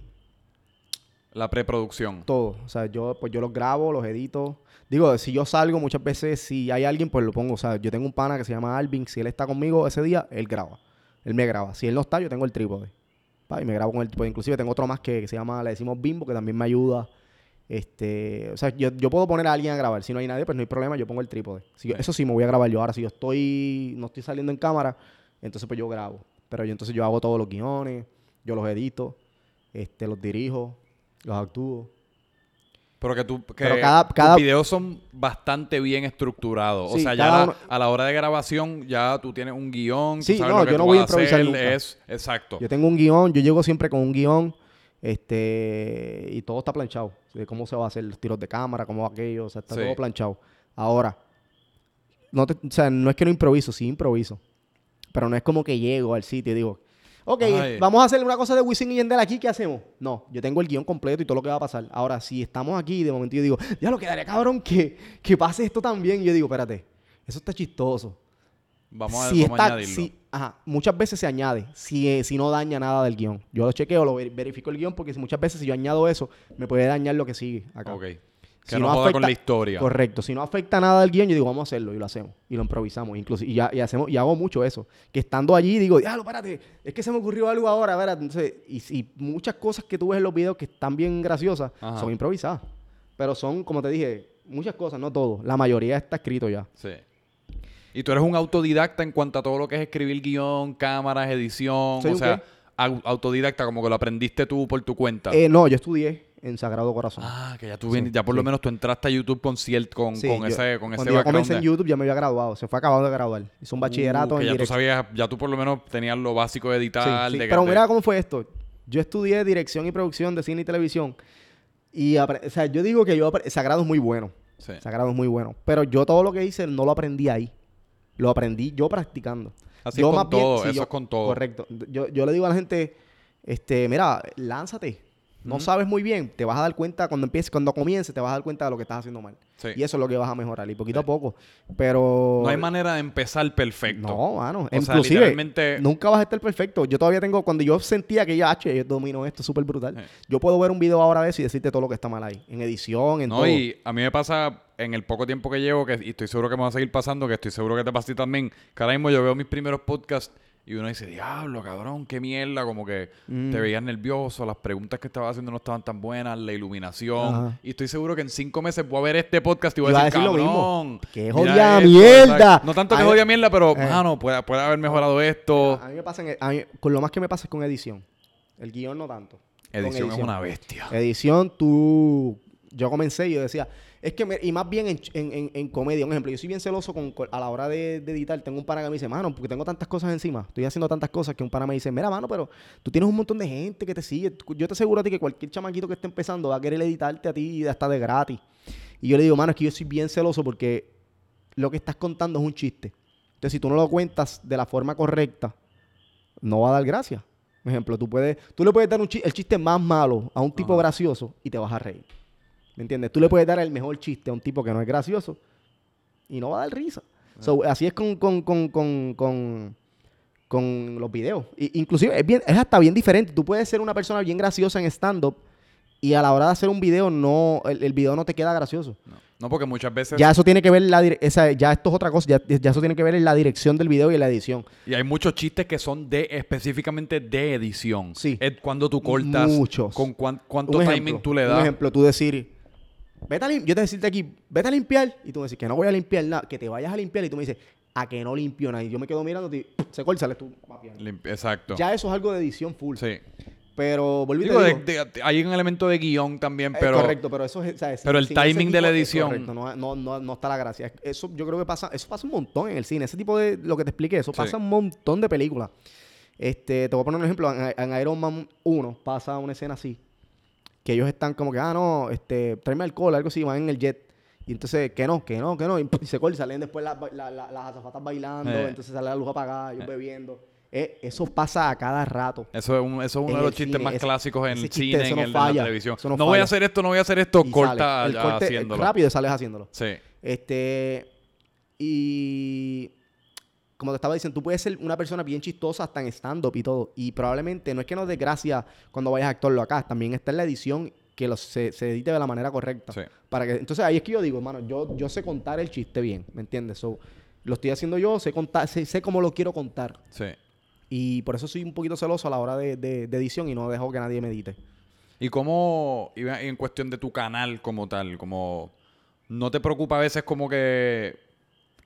La preproducción. todo. O sea, yo, pues yo los grabo, los edito. Digo, si yo salgo muchas veces, si hay alguien, pues lo pongo. O sea, yo tengo un pana que se llama Alvin. Si él está conmigo ese día, él graba. Él me graba. Si él no está, yo tengo el trípode. Pa, y me grabo con el trípode. Inclusive tengo otro más que, que se llama, le decimos Bimbo, que también me ayuda. Este, o sea, yo, yo puedo poner a alguien a grabar. Si no hay nadie, pues no hay problema, yo pongo el trípode. Si yo- Sí. eso sí, me voy a grabar yo. Ahora, si yo estoy, no estoy saliendo en cámara, entonces pues yo grabo. Pero yo entonces yo hago todos los guiones, yo los edito, este, los dirijo, los actúo. Pero que tú, que Pero cada- cada- tus videos son bastante bien estructurados. o sea, ya cada la- uno- a la hora de grabación ya tú tienes un guion. tú Sí, sabes no, lo que yo no voy a improvisar hacer, nunca. Es, exacto. Yo tengo un guion, yo llego siempre con un guion, este, y todo está planchado. De cómo se va a hacer los tiros de cámara, cómo va aquello, o sea, está Sí. todo planchado. Ahora, no te- o sea, no es que no improviso, sí improviso. Pero no es como que llego al sitio y digo, ok, Ay. vamos a hacer una cosa de Wisin y Yandel aquí, ¿qué hacemos? No, yo tengo el guion completo y todo lo que va a pasar. Ahora, si estamos aquí, de momento yo digo, ya lo quedaría cabrón que, que pase esto también. Y yo digo, espérate, eso está chistoso Vamos a ver si cómo está, añadirlo. si- ajá, muchas veces se añade, si, eh, si no daña nada del guion. Yo lo chequeo, lo ver- verifico el guion, porque muchas veces si yo añado eso, me puede dañar lo que sigue acá. Ok. Que Si no, no joda con afecta- la historia. Correcto. Si no afecta nada al guion, yo digo, vamos a hacerlo y lo hacemos. Y lo improvisamos. Incluso, y, ya, y hacemos, y hago mucho eso. Que estando allí digo, diablo, espérate, es que se me ocurrió algo ahora, espérate. Entonces, y, y muchas cosas que tú ves en los videos que están bien graciosas Ajá. son improvisadas. Pero son, como te dije, muchas cosas, no todo. La mayoría está escrito ya. Sí. Y tú eres un autodidacta en cuanto a todo lo que es escribir guion, cámaras, edición. ¿Soy o sea, qué? autodidacta, como que lo aprendiste tú por tu cuenta. Eh, no, yo estudié en Sagrado Corazón. ah, que ya tú vienes- ya por lo menos tú entraste a YouTube con ciert- con, Sí, con yo- ese, con ese Cuando yo comencé en YouTube ya me había graduado. Se fue acabado de graduar. Hizo un bachillerato Uh, que en ya tú sabías, ya tú por lo menos tenías lo básico de editar. sí. de- Pero mira cómo fue esto. Yo estudié dirección y producción de cine y televisión. Y o sea, yo digo que yo Sagrado es muy bueno. Sagrado es muy bueno. Pero yo todo lo que hice no lo aprendí ahí. Lo aprendí yo practicando. Así yo con más todo, eso yo- es con todo. Correcto. Yo, yo le digo a la gente, este, mira, lánzate. No sabes muy bien, te vas a dar cuenta cuando empieces, cuando comiences, te vas a dar cuenta de lo que estás haciendo mal. Sí. Y eso es lo que vas a mejorar, y poquito a poco. Pero. No hay manera de empezar perfecto. No, mano. O sea, Inclusive, literalmente- nunca vas a estar perfecto. Yo todavía tengo, cuando yo sentía que ya, H, yo domino esto súper brutal. Sí. Yo puedo ver un video ahora de eso y decirte todo lo que está mal ahí. En edición, en No, todo. y a mí me pasa en el poco tiempo que llevo, que, y estoy seguro que me va a seguir pasando, que estoy seguro que te pasa a ti también, que ahora mismo yo veo mis primeros podcasts y uno dice, diablo, cabrón, qué mierda, como que Mm. te veías nervioso, las preguntas que estabas haciendo no estaban tan buenas, la iluminación. Ajá. Y estoy seguro que en cinco meses voy a ver este podcast y voy a decir, lo cabrón. ¡Qué jodida esto", mierda! No tanto que jodida mierda, pero, eh. mano, puede, puede haber mejorado esto. A mí me pasa, en- a mí- con lo más que me pasa es con edición. El guion no tanto. Con Edición es una bestia. Edición, tú. Yo comencé y yo decía. Es que, y más bien en, en- en- en comedia, un ejemplo, yo soy bien celoso con, a la hora de, de editar. Tengo un pana que me dice, mano, porque tengo tantas cosas encima, estoy haciendo tantas cosas que un pana me dice, mira, mano, pero tú tienes un montón de gente que te sigue. Yo te aseguro a ti que cualquier chamaquito que esté empezando va a querer editarte a ti hasta de gratis. Y yo le digo, mano, es que yo soy bien celoso porque lo que estás contando es un chiste. Entonces, si tú no lo cuentas de la forma correcta, no va a dar gracia. Por ejemplo, tú puedes, tú le puedes dar un el chiste más malo a un tipo Ajá. gracioso y te vas a reír. ¿Me entiendes? Tú le puedes dar el mejor chiste a un tipo que no es gracioso y no va a dar risa. So, así es con, con, con, con, con, con los videos. I- inclusive es, bien, es hasta bien diferente. Tú puedes ser una persona bien graciosa en stand-up y a la hora de hacer un video, no, el, el video no te queda gracioso. No, No, porque muchas veces... Ya eso tiene que ver la esa, ya esto es otra cosa, ya, ya eso tiene que ver en la dirección del video y en la edición. Y hay muchos chistes que son de específicamente de edición. Sí. Es cuando tú cortas. Muchos. Con cuán- cuánto timing tú le das. ejemplo, tú decir, vete a lim- yo te decirte aquí, vete a limpiar, y tú me dices que no voy a limpiar nada, que te vayas a limpiar, y tú me dices, a que no limpio nada. Y yo me quedo mirando y se corta, sales tú mapeando. Exacto. Ya eso es algo de edición full. Sí. Pero, volví Digo, de- digo, de- hay un elemento de guion también, pero... correcto, pero eso es, ¿sabes? pero el timing de la edición- correcto, no, no, no, no está la gracia. Eso yo creo que pasa, eso pasa un montón en el cine. Ese tipo de, lo que te expliqué, eso Sí. pasa un montón de películas. Este, te voy a poner un ejemplo. En, en Iron Man 1 pasa una escena así. Que ellos están como que, ah, no, este, tráeme alcohol, algo así, van en el jet. Y entonces, que no, que no, que no. Y, se corta y salen después las, la- la- las azafatas bailando, Eh. entonces sale la luz apagada, ellos bebiendo. Eh, eso pasa a cada rato. Eso es, un- eso es uno En de los chistes cine, más ese- clásicos en el cine, en, no el- en la falla, televisión. No, no voy a falla. hacer esto, no voy a hacer esto, Y corta sale. El ya corte, haciéndolo. rápido sales haciéndolo. Sí. Este. Y. Como te estaba diciendo, tú puedes ser una persona bien chistosa hasta en stand-up y todo. Y probablemente no es que nos dé gracia cuando vayas a actuarlo acá. También está en la edición que los, se, se edite de la manera correcta. Sí. Para que, entonces ahí es que yo digo, hermano, yo, yo sé contar el chiste bien, ¿me entiendes? So, lo estoy haciendo yo, sé contar, sé, sé cómo lo quiero contar. Sí. Y por eso soy un poquito celoso a la hora de, de- de edición y no dejo que nadie me edite. ¿Y cómo, y en cuestión de tu canal como tal, como no te preocupa a veces como que,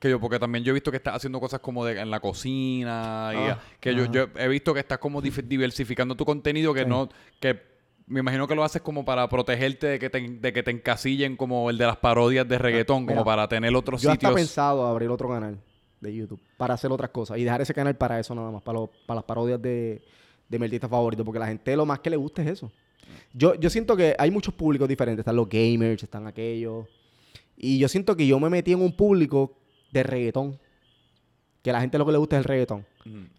que yo, porque también yo he visto que estás haciendo cosas como de, en la cocina, y Ah, que yo, yo he visto que estás como diversificando tu contenido, que Sí. no, que me imagino que lo haces como para protegerte de que te, de que te encasillen como el de las parodias de reggaetón, como Ah, para tener otros Yo sitios. pensado abrir otro canal de YouTube para hacer otras cosas y dejar ese canal para eso nada más, para, lo- para las parodias de, de mi artista favorito, porque la gente lo más que le gusta es eso. Yo, yo siento que hay muchos públicos diferentes, están los gamers, están aquellos, y yo siento que yo me metí en un público de reggaetón, que a la gente lo que le gusta es el reggaetón.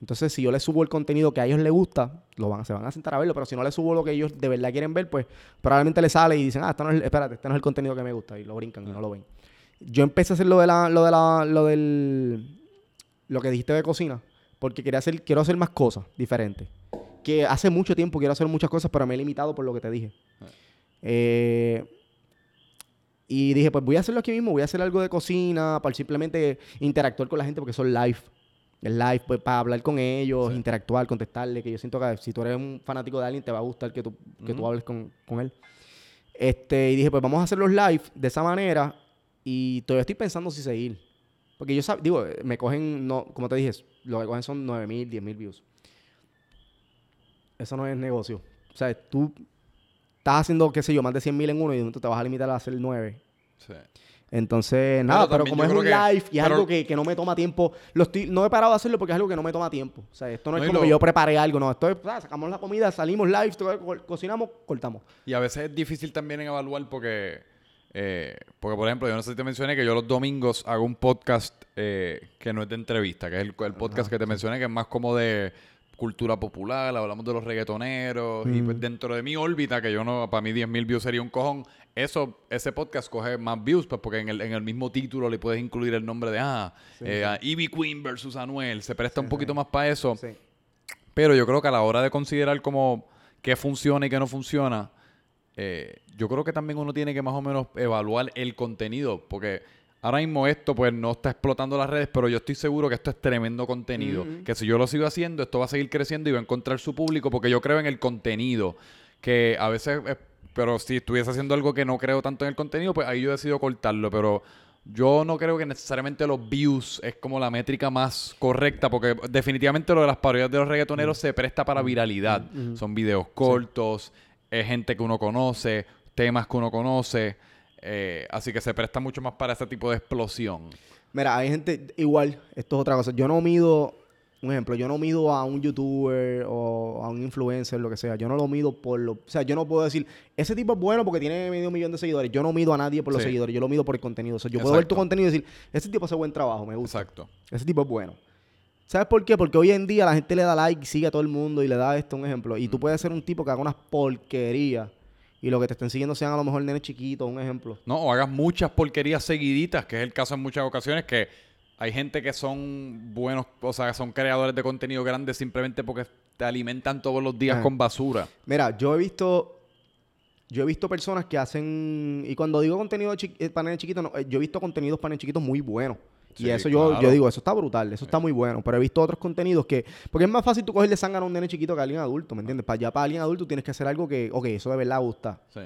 Entonces, si yo les subo el contenido que a ellos les gusta, lo van, se van a sentar a verlo. Pero si no les subo lo que ellos de verdad quieren ver, pues probablemente les sale y dicen, ah, esto no es, espérate, este no es el contenido que me gusta. Y lo brincan y no lo ven. Yo empecé a hacer lo de la, lo de la, lo del, lo que dijiste de cocina, porque quería hacer, quiero hacer más cosas diferentes. Que hace mucho tiempo quiero hacer muchas cosas, pero me he limitado por lo que te dije. Eh, y dije, pues voy a hacerlo aquí mismo, voy a hacer algo de cocina, para simplemente interactuar con la gente, porque son live. El live, pues para hablar con ellos, Sí. interactuar, contestarle, que yo siento que si tú eres un fanático de alguien, te va a gustar que tú, que tú hables con, con él. Este, y dije, pues vamos a hacer los live de esa manera. Y todavía estoy pensando si seguir. Porque yo digo, me cogen, no, como te dije, lo que cogen son 9 mil, 10 mil views. Eso no es negocio. O sea, tú estás haciendo, qué sé yo, más de 100 mil en uno y de momento te vas a limitar a hacer 9. Sí. Entonces, nada, pero, como es un live y es algo que, que no me toma tiempo, lo estoy, no he parado de hacerlo porque es algo que no me toma tiempo. O sea, esto no es No, como lo- que yo preparé algo, no. Esto es, ah, sacamos la comida, salimos live, co- cocinamos, cortamos. Y a veces es difícil también en evaluar porque, eh, porque por ejemplo, yo no sé si te mencioné que yo los domingos hago un podcast eh, que no es de entrevista, que es el, el podcast que te mencioné, que es más como de cultura popular, hablamos de los reggaetoneros, y pues dentro de mi órbita, que yo no, para mí 10.000 views sería un cojón, eso, ese podcast coge más views, pues porque en el, en el mismo título le puedes incluir el nombre de, ah, Sí, eh, sí. a Ivy Queen versus Anuel, se presta un poquito más para eso. Pero yo creo que a la hora de considerar como qué funciona y qué no funciona, eh, yo creo que también uno tiene que más o menos evaluar el contenido, porque ahora mismo esto pues no está explotando las redes, pero yo estoy seguro que esto es tremendo contenido, que si yo lo sigo haciendo, esto va a seguir creciendo y va a encontrar su público, porque yo creo en el contenido, que a veces, eh, pero si estuviese haciendo algo que no creo tanto en el contenido, pues ahí yo decido cortarlo, pero... Yo no creo que necesariamente los views es como la métrica más correcta, porque definitivamente lo de las parodias de los reggaetoneros se presta para viralidad. Son videos cortos, es gente que uno conoce, temas que uno conoce, eh, así que se presta mucho más para ese tipo de explosión. Mira, hay gente, igual, esto es otra cosa. Yo no mido, un ejemplo, yo no mido a un youtuber o a un influencer, lo que sea. Yo no lo mido por lo. O sea, yo no puedo decir, ese tipo es bueno porque tiene medio millón de seguidores. Yo no mido a nadie por los Sí. seguidores, yo lo mido por el contenido. O sea, yo puedo ver tu contenido y decir, ese tipo hace buen trabajo, me gusta. Exacto. Ese tipo es bueno. ¿Sabes por qué? Porque hoy en día la gente le da like, sigue a todo el mundo y le da esto un ejemplo. Y tú puedes ser un tipo que haga unas porquerías y lo que te estén siguiendo sean a lo mejor nenes chiquitos, un ejemplo. No, o hagas muchas porquerías seguiditas, que es el caso en muchas ocasiones, que hay gente que son buenos, o sea, son creadores de contenido grandes simplemente porque te alimentan todos los días Ajá. con basura. Mira, yo he visto. Yo he visto personas que hacen. Y cuando digo contenido chi- eh, para nenes chiquitos, no, eh, yo he visto contenidos para nenes chiquitos muy buenos. Y eso yo, claro. yo digo, eso está brutal, eso está muy bueno. Pero he visto otros contenidos que. Porque es más fácil tú cogerle sangre a un nene chiquito que a alguien adulto, ¿me entiendes? Para allá, para alguien adulto tienes que hacer algo que. Ok, eso de verdad gusta. Sí.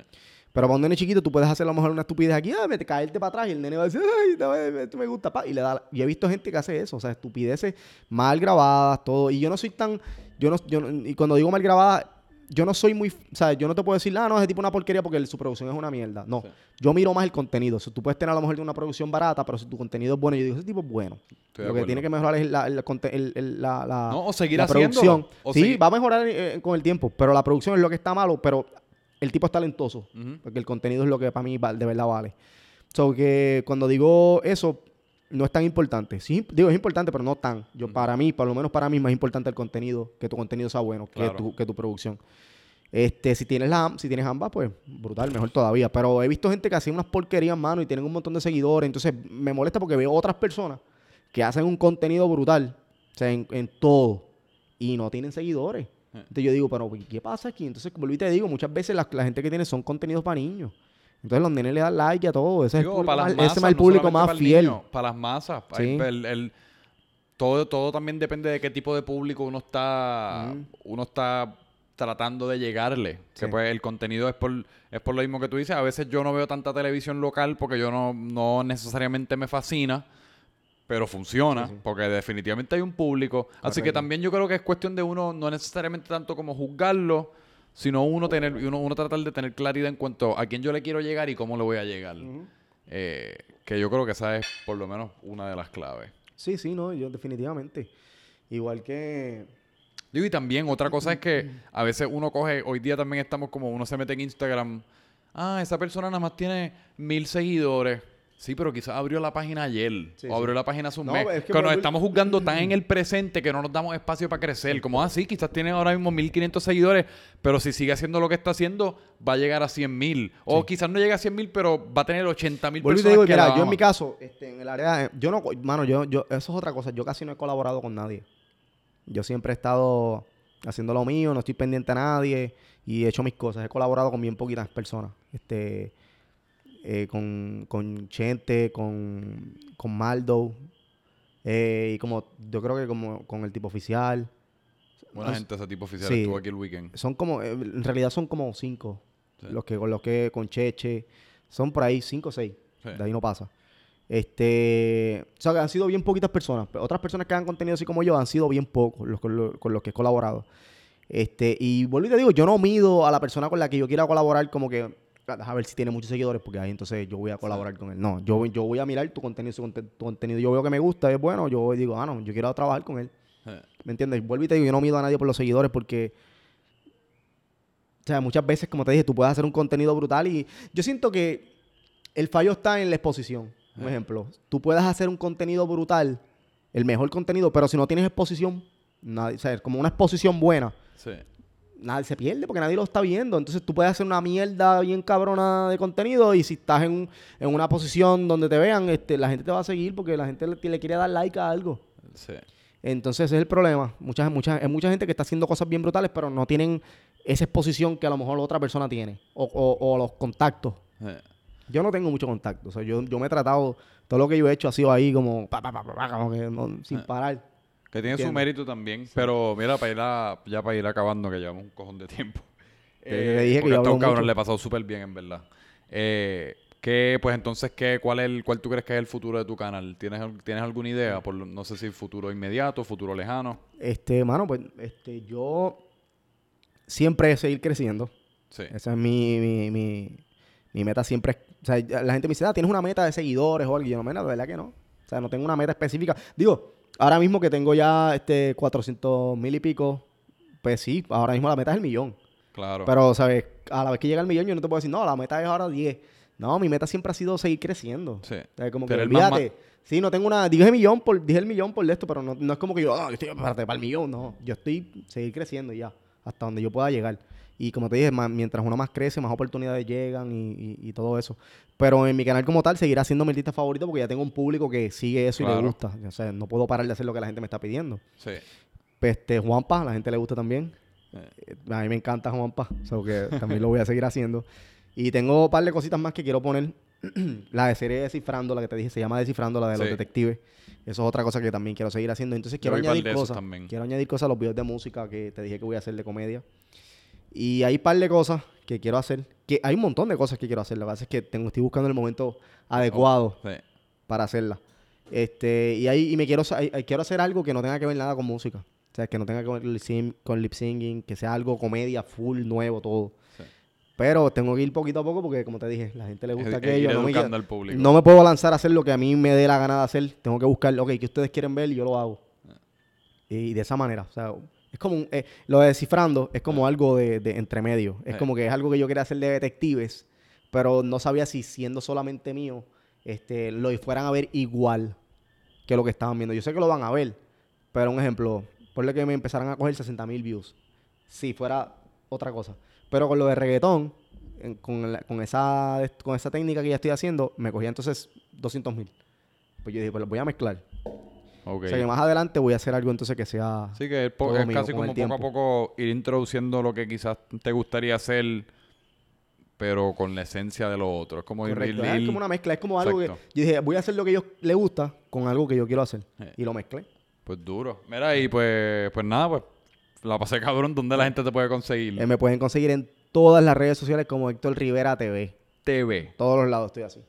Pero para un nene chiquito tú puedes hacer a lo mejor una estupidez aquí, ah, me te caerte para atrás y el nene va a decir, ay, no, esto me gusta, pa", y le da. Y he visto gente que hace eso, o sea, estupideces mal grabadas, todo. Y yo no soy tan, yo no, yo no- y cuando digo mal grabadas, yo no soy muy, o sea, yo no te puedo decir, ah, no, ese tipo es una porquería porque el- su producción es una mierda. No, Sí. yo miro más el contenido. O sea, tú puedes tener a lo mejor una producción barata, pero si tu contenido es bueno, yo digo, ese tipo es bueno. Estoy Lo que acuerdo. tiene que mejorar es la, el la, la- No, o seguir la producción. o sí, seguir- va a mejorar eh, con el tiempo, pero la producción es lo que está malo, pero el tipo es talentoso. Porque el contenido es lo que para mí de verdad vale. So que cuando digo eso, no es tan importante. Sí, digo, es importante, pero no tan. Yo, para mí, por lo menos para mí, más importante el contenido, que tu contenido sea bueno, Claro. que, tu, que tu producción. Este, si tienes la, si tienes ambas, pues brutal, mejor todavía. Pero he visto gente que hace unas porquerías, mano, y tienen un montón de seguidores. Entonces me molesta porque veo otras personas que hacen un contenido brutal, o sea, en, en todo, y no tienen seguidores. Entonces yo digo, pero ¿qué pasa aquí? Entonces, como y te digo, muchas veces la, la gente que tiene son contenidos para niños. Entonces los nenes le dan like a todo. Ese Digo, es el público para más, masas, ese es el no público solamente más para el fiel. niño, para las masas. Sí. el- el- todo, todo también depende de qué tipo de público uno está, uno está tratando de llegarle. Que pues el contenido es por, es por lo mismo que tú dices. A veces yo no veo tanta televisión local porque yo no, no necesariamente me fascina. Pero funciona, Sí, sí. porque definitivamente hay un público. Así que también yo creo que es cuestión de uno, no necesariamente tanto como juzgarlo, sino uno tener, uno, uno tratar de tener claridad en cuanto a quién yo le quiero llegar y cómo le voy a llegar. Eh, que yo creo que esa es por lo menos una de las claves. Sí, sí, no, yo definitivamente. Igual que... Y también otra cosa es que a veces uno coge, hoy día también estamos como uno se mete en Instagram, ah, esa persona nada más tiene mil seguidores. Sí, pero quizás abrió la página ayer Sí, o sí. abrió la página hace un No, mes. es que que nos estamos juzgando tan en el presente que no nos damos espacio para crecer. Como así, quizás tiene ahora mismo 1500 seguidores, pero si sigue haciendo lo que está haciendo, va a llegar a 100 mil. O quizás no llega a 100 mil, pero va a tener 80 mil Vuelvo y te personas digo, que mira, yo en mi caso, este, en el área, yo no, mano, yo, yo, eso es otra cosa, yo casi no he colaborado con nadie. Yo siempre he estado haciendo lo mío, no estoy pendiente a nadie y he hecho mis cosas. He colaborado con bien poquitas personas. Este, eh, con, con Chente, con, con Maldo, eh, y como, yo creo que como con el tipo oficial. Buena gente, ese tipo oficial sí. estuvo aquí el weekend. Son como, eh, en realidad son como cinco. Sí. Los que, con los que, con Cheche, son por ahí cinco o seis. Sí. De ahí no pasa. Este, o sea, que han sido bien poquitas personas. Otras personas que han contenido así como yo han sido bien pocos los, con, los, con los que he colaborado. Este, y vuelvo y te digo, yo no mido a la persona con la que yo quiera colaborar como que, "Ah, a ver si tiene muchos seguidores, porque ahí entonces yo voy a colaborar con él. No, yo, voy- yo voy a mirar tu contenido, conte- tu contenido yo veo que me gusta, es bueno, yo digo, ah, no, yo quiero trabajar con él. Eh, ¿Me entiendes? Vuelvo y te digo, yo no mido a nadie por los seguidores porque... O sea, muchas veces, como te dije, tú puedes hacer un contenido brutal y yo siento que el fallo está en la exposición. Un Ah. ejemplo, tú puedes hacer un contenido brutal, el mejor contenido, pero si no tienes exposición, nadie, o sea, como una exposición buena, Sí. Nadie se pierde porque nadie lo está viendo. Entonces tú puedes hacer una mierda bien cabrona de contenido y si estás en, un- en una posición donde te vean, este, la gente te va a seguir porque la gente le, le quiere dar like a algo. Sí. Entonces ese es el problema. Mucha, mucha, hay mucha gente que está haciendo cosas bien brutales, pero no tienen esa exposición que a lo mejor la otra persona tiene. O, o- o los contactos. Yo no tengo mucho contacto. O sea, yo, yo me he tratado, todo lo que yo he hecho ha sido ahí como, pa, pa, pa, pa, pa, como que no- sin Ah. parar. Que tiene su mérito también. Pero mira, para ir a- ya para ir acabando, que llevamos un cojón de tiempo. Que le dije que yo a este cabrón le pasado súper bien, en verdad. Eh, ¿qué, pues entonces, ¿qué, cuál, es el, ¿cuál tú crees que es el futuro de tu canal? ¿Tienes, ¿tienes alguna idea? Por, no sé si futuro inmediato, futuro lejano. Este, mano, pues, este, yo siempre es seguir creciendo. Sí. Esa es mi, mi, mi, mi meta siempre. es- o sea, la gente me dice, ah, ¿tienes una meta de seguidores o algo? Y yo, no, mira, de verdad que no. O sea, no tengo una meta específica. Digo, ahora mismo que tengo ya este 400 mil y pico, pues sí, ahora mismo la meta es el millón. Claro. Pero, ¿sabes? A la vez que llega el millón, yo no te puedo decir, no, la meta es ahora 10. No, mi meta siempre ha sido seguir creciendo. Sí. O sea, como que olvídate. Sí, no tengo una. Dije el millón por, dije el millón por esto, pero no, no es como que yo, ah, estoy espérate, para el millón. No, yo estoy seguir creciendo y ya, hasta donde yo pueda llegar. Y como te dije, más- mientras uno más crece, más oportunidades llegan y, y- y todo eso. Pero en mi canal como tal, seguirá siendo mi artista favorito porque ya tengo un público que sigue eso y le gusta. O sea, no puedo parar de hacer lo que la gente me está pidiendo. Sí. Este, Juanpa, a la gente le gusta también. Eh. A mí me encanta Juanpa, so que también lo voy a seguir haciendo. Y tengo un par de cositas más que quiero poner. la de serie Descifrando, la que te dije, se llama Descifrando, la de los detectives. Eso es otra cosa que también quiero seguir haciendo. Entonces quiero añadir cosas. Quiero añadir cosas a los videos de música que te dije que voy a hacer de comedia. Y hay un par de cosas que quiero hacer. Que hay un montón de cosas que quiero hacer. Lo que pasa es que tengo, estoy buscando el momento adecuado Sí. para hacerla. Este, y ahí y me quiero, y- quiero hacer algo que no tenga que ver nada con música. sea, que no tenga que ver con lip syncing, que sea algo comedia, full, nuevo, todo. Sí. Pero tengo que ir poquito a poco porque, como te dije, la gente le gusta aquello. No me, al público. no me puedo lanzar a hacer lo que a mí me dé la gana de hacer. Tengo que buscar, ok, que ustedes quieren ver y yo lo hago. Y de esa manera, o sea, es como, un- eh, lo de descifrando es como algo de, de entre medio. Es Eh. como que es algo que yo quería hacer de detectives, pero no sabía si siendo solamente mío, este, lo fueran a ver igual que lo que estaban viendo. Yo sé que lo van a ver, pero un ejemplo, ponle que me empezaran a coger 60 mil views. Si fuera otra cosa. Pero con lo de reggaetón, con, la- con, esa, con esa técnica que ya estoy haciendo, me cogía entonces 200 mil. Pues yo dije, pues lo voy a mezclar. Ok. O sea que más adelante voy a hacer algo entonces que sea... Sí, que es, po- todo es mío casi como poco a poco ir introduciendo lo que quizás te gustaría hacer, pero con la esencia de lo otro. Es como ir- Correcto. ir- Es ir- como una mezcla. Es como algo que... Yo dije, voy a hacer lo que a ellos les gusta con algo que yo quiero hacer. Eh. Y lo mezclé. Pues duro. Mira, y pues, pues nada, pues la pasé cabrón. ¿Dónde la gente te puede conseguir? Eh, me pueden conseguir en todas las redes sociales como Héctor Rivera TV. TV, Todos los lados estoy así.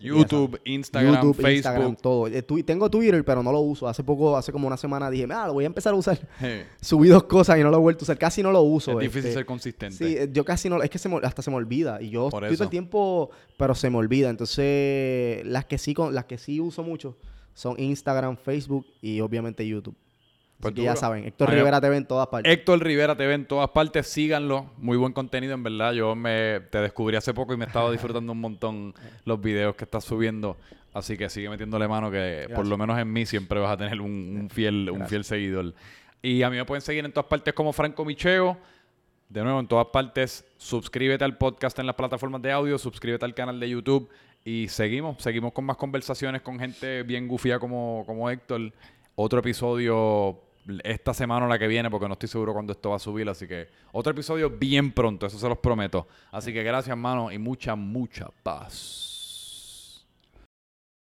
YouTube, Instagram, YouTube, Facebook. Instagram, todo. Eh, tengo Twitter, pero no lo uso. Hace poco, hace como una semana dije, ah, lo voy a empezar a usar. Eh, Subí dos cosas y no lo he vuelto a usar. Casi no lo uso. es difícil este. ser consistente. Sí, eh, yo casi no, es que se me- hasta se me olvida. Y yo Por estoy todo el tiempo, pero se me olvida. Entonces, las que sí, con- las que sí uso mucho son Instagram, Facebook y obviamente YouTube. Pues Así que ya saben, Héctor Rivera TV en todas partes. Héctor Rivera TV en todas partes, síganlo. Muy buen contenido, en verdad. Yo me te descubrí hace poco y me estaba disfrutando un montón los videos que estás subiendo. Así que sigue metiéndole mano que por lo menos en mí siempre vas a tener un, un fiel, un fiel seguidor. Y a mí me pueden seguir en todas partes como Franco Micheo. De nuevo, en todas partes, suscríbete al podcast en las plataformas de audio, suscríbete al canal de YouTube y seguimos, seguimos con más conversaciones con gente bien gufía como, como Héctor. Otro episodio esta semana o la que viene, porque no estoy seguro cuándo esto va a subir, así que otro episodio bien pronto, eso se los prometo. Así que gracias, hermano, y mucha, mucha paz.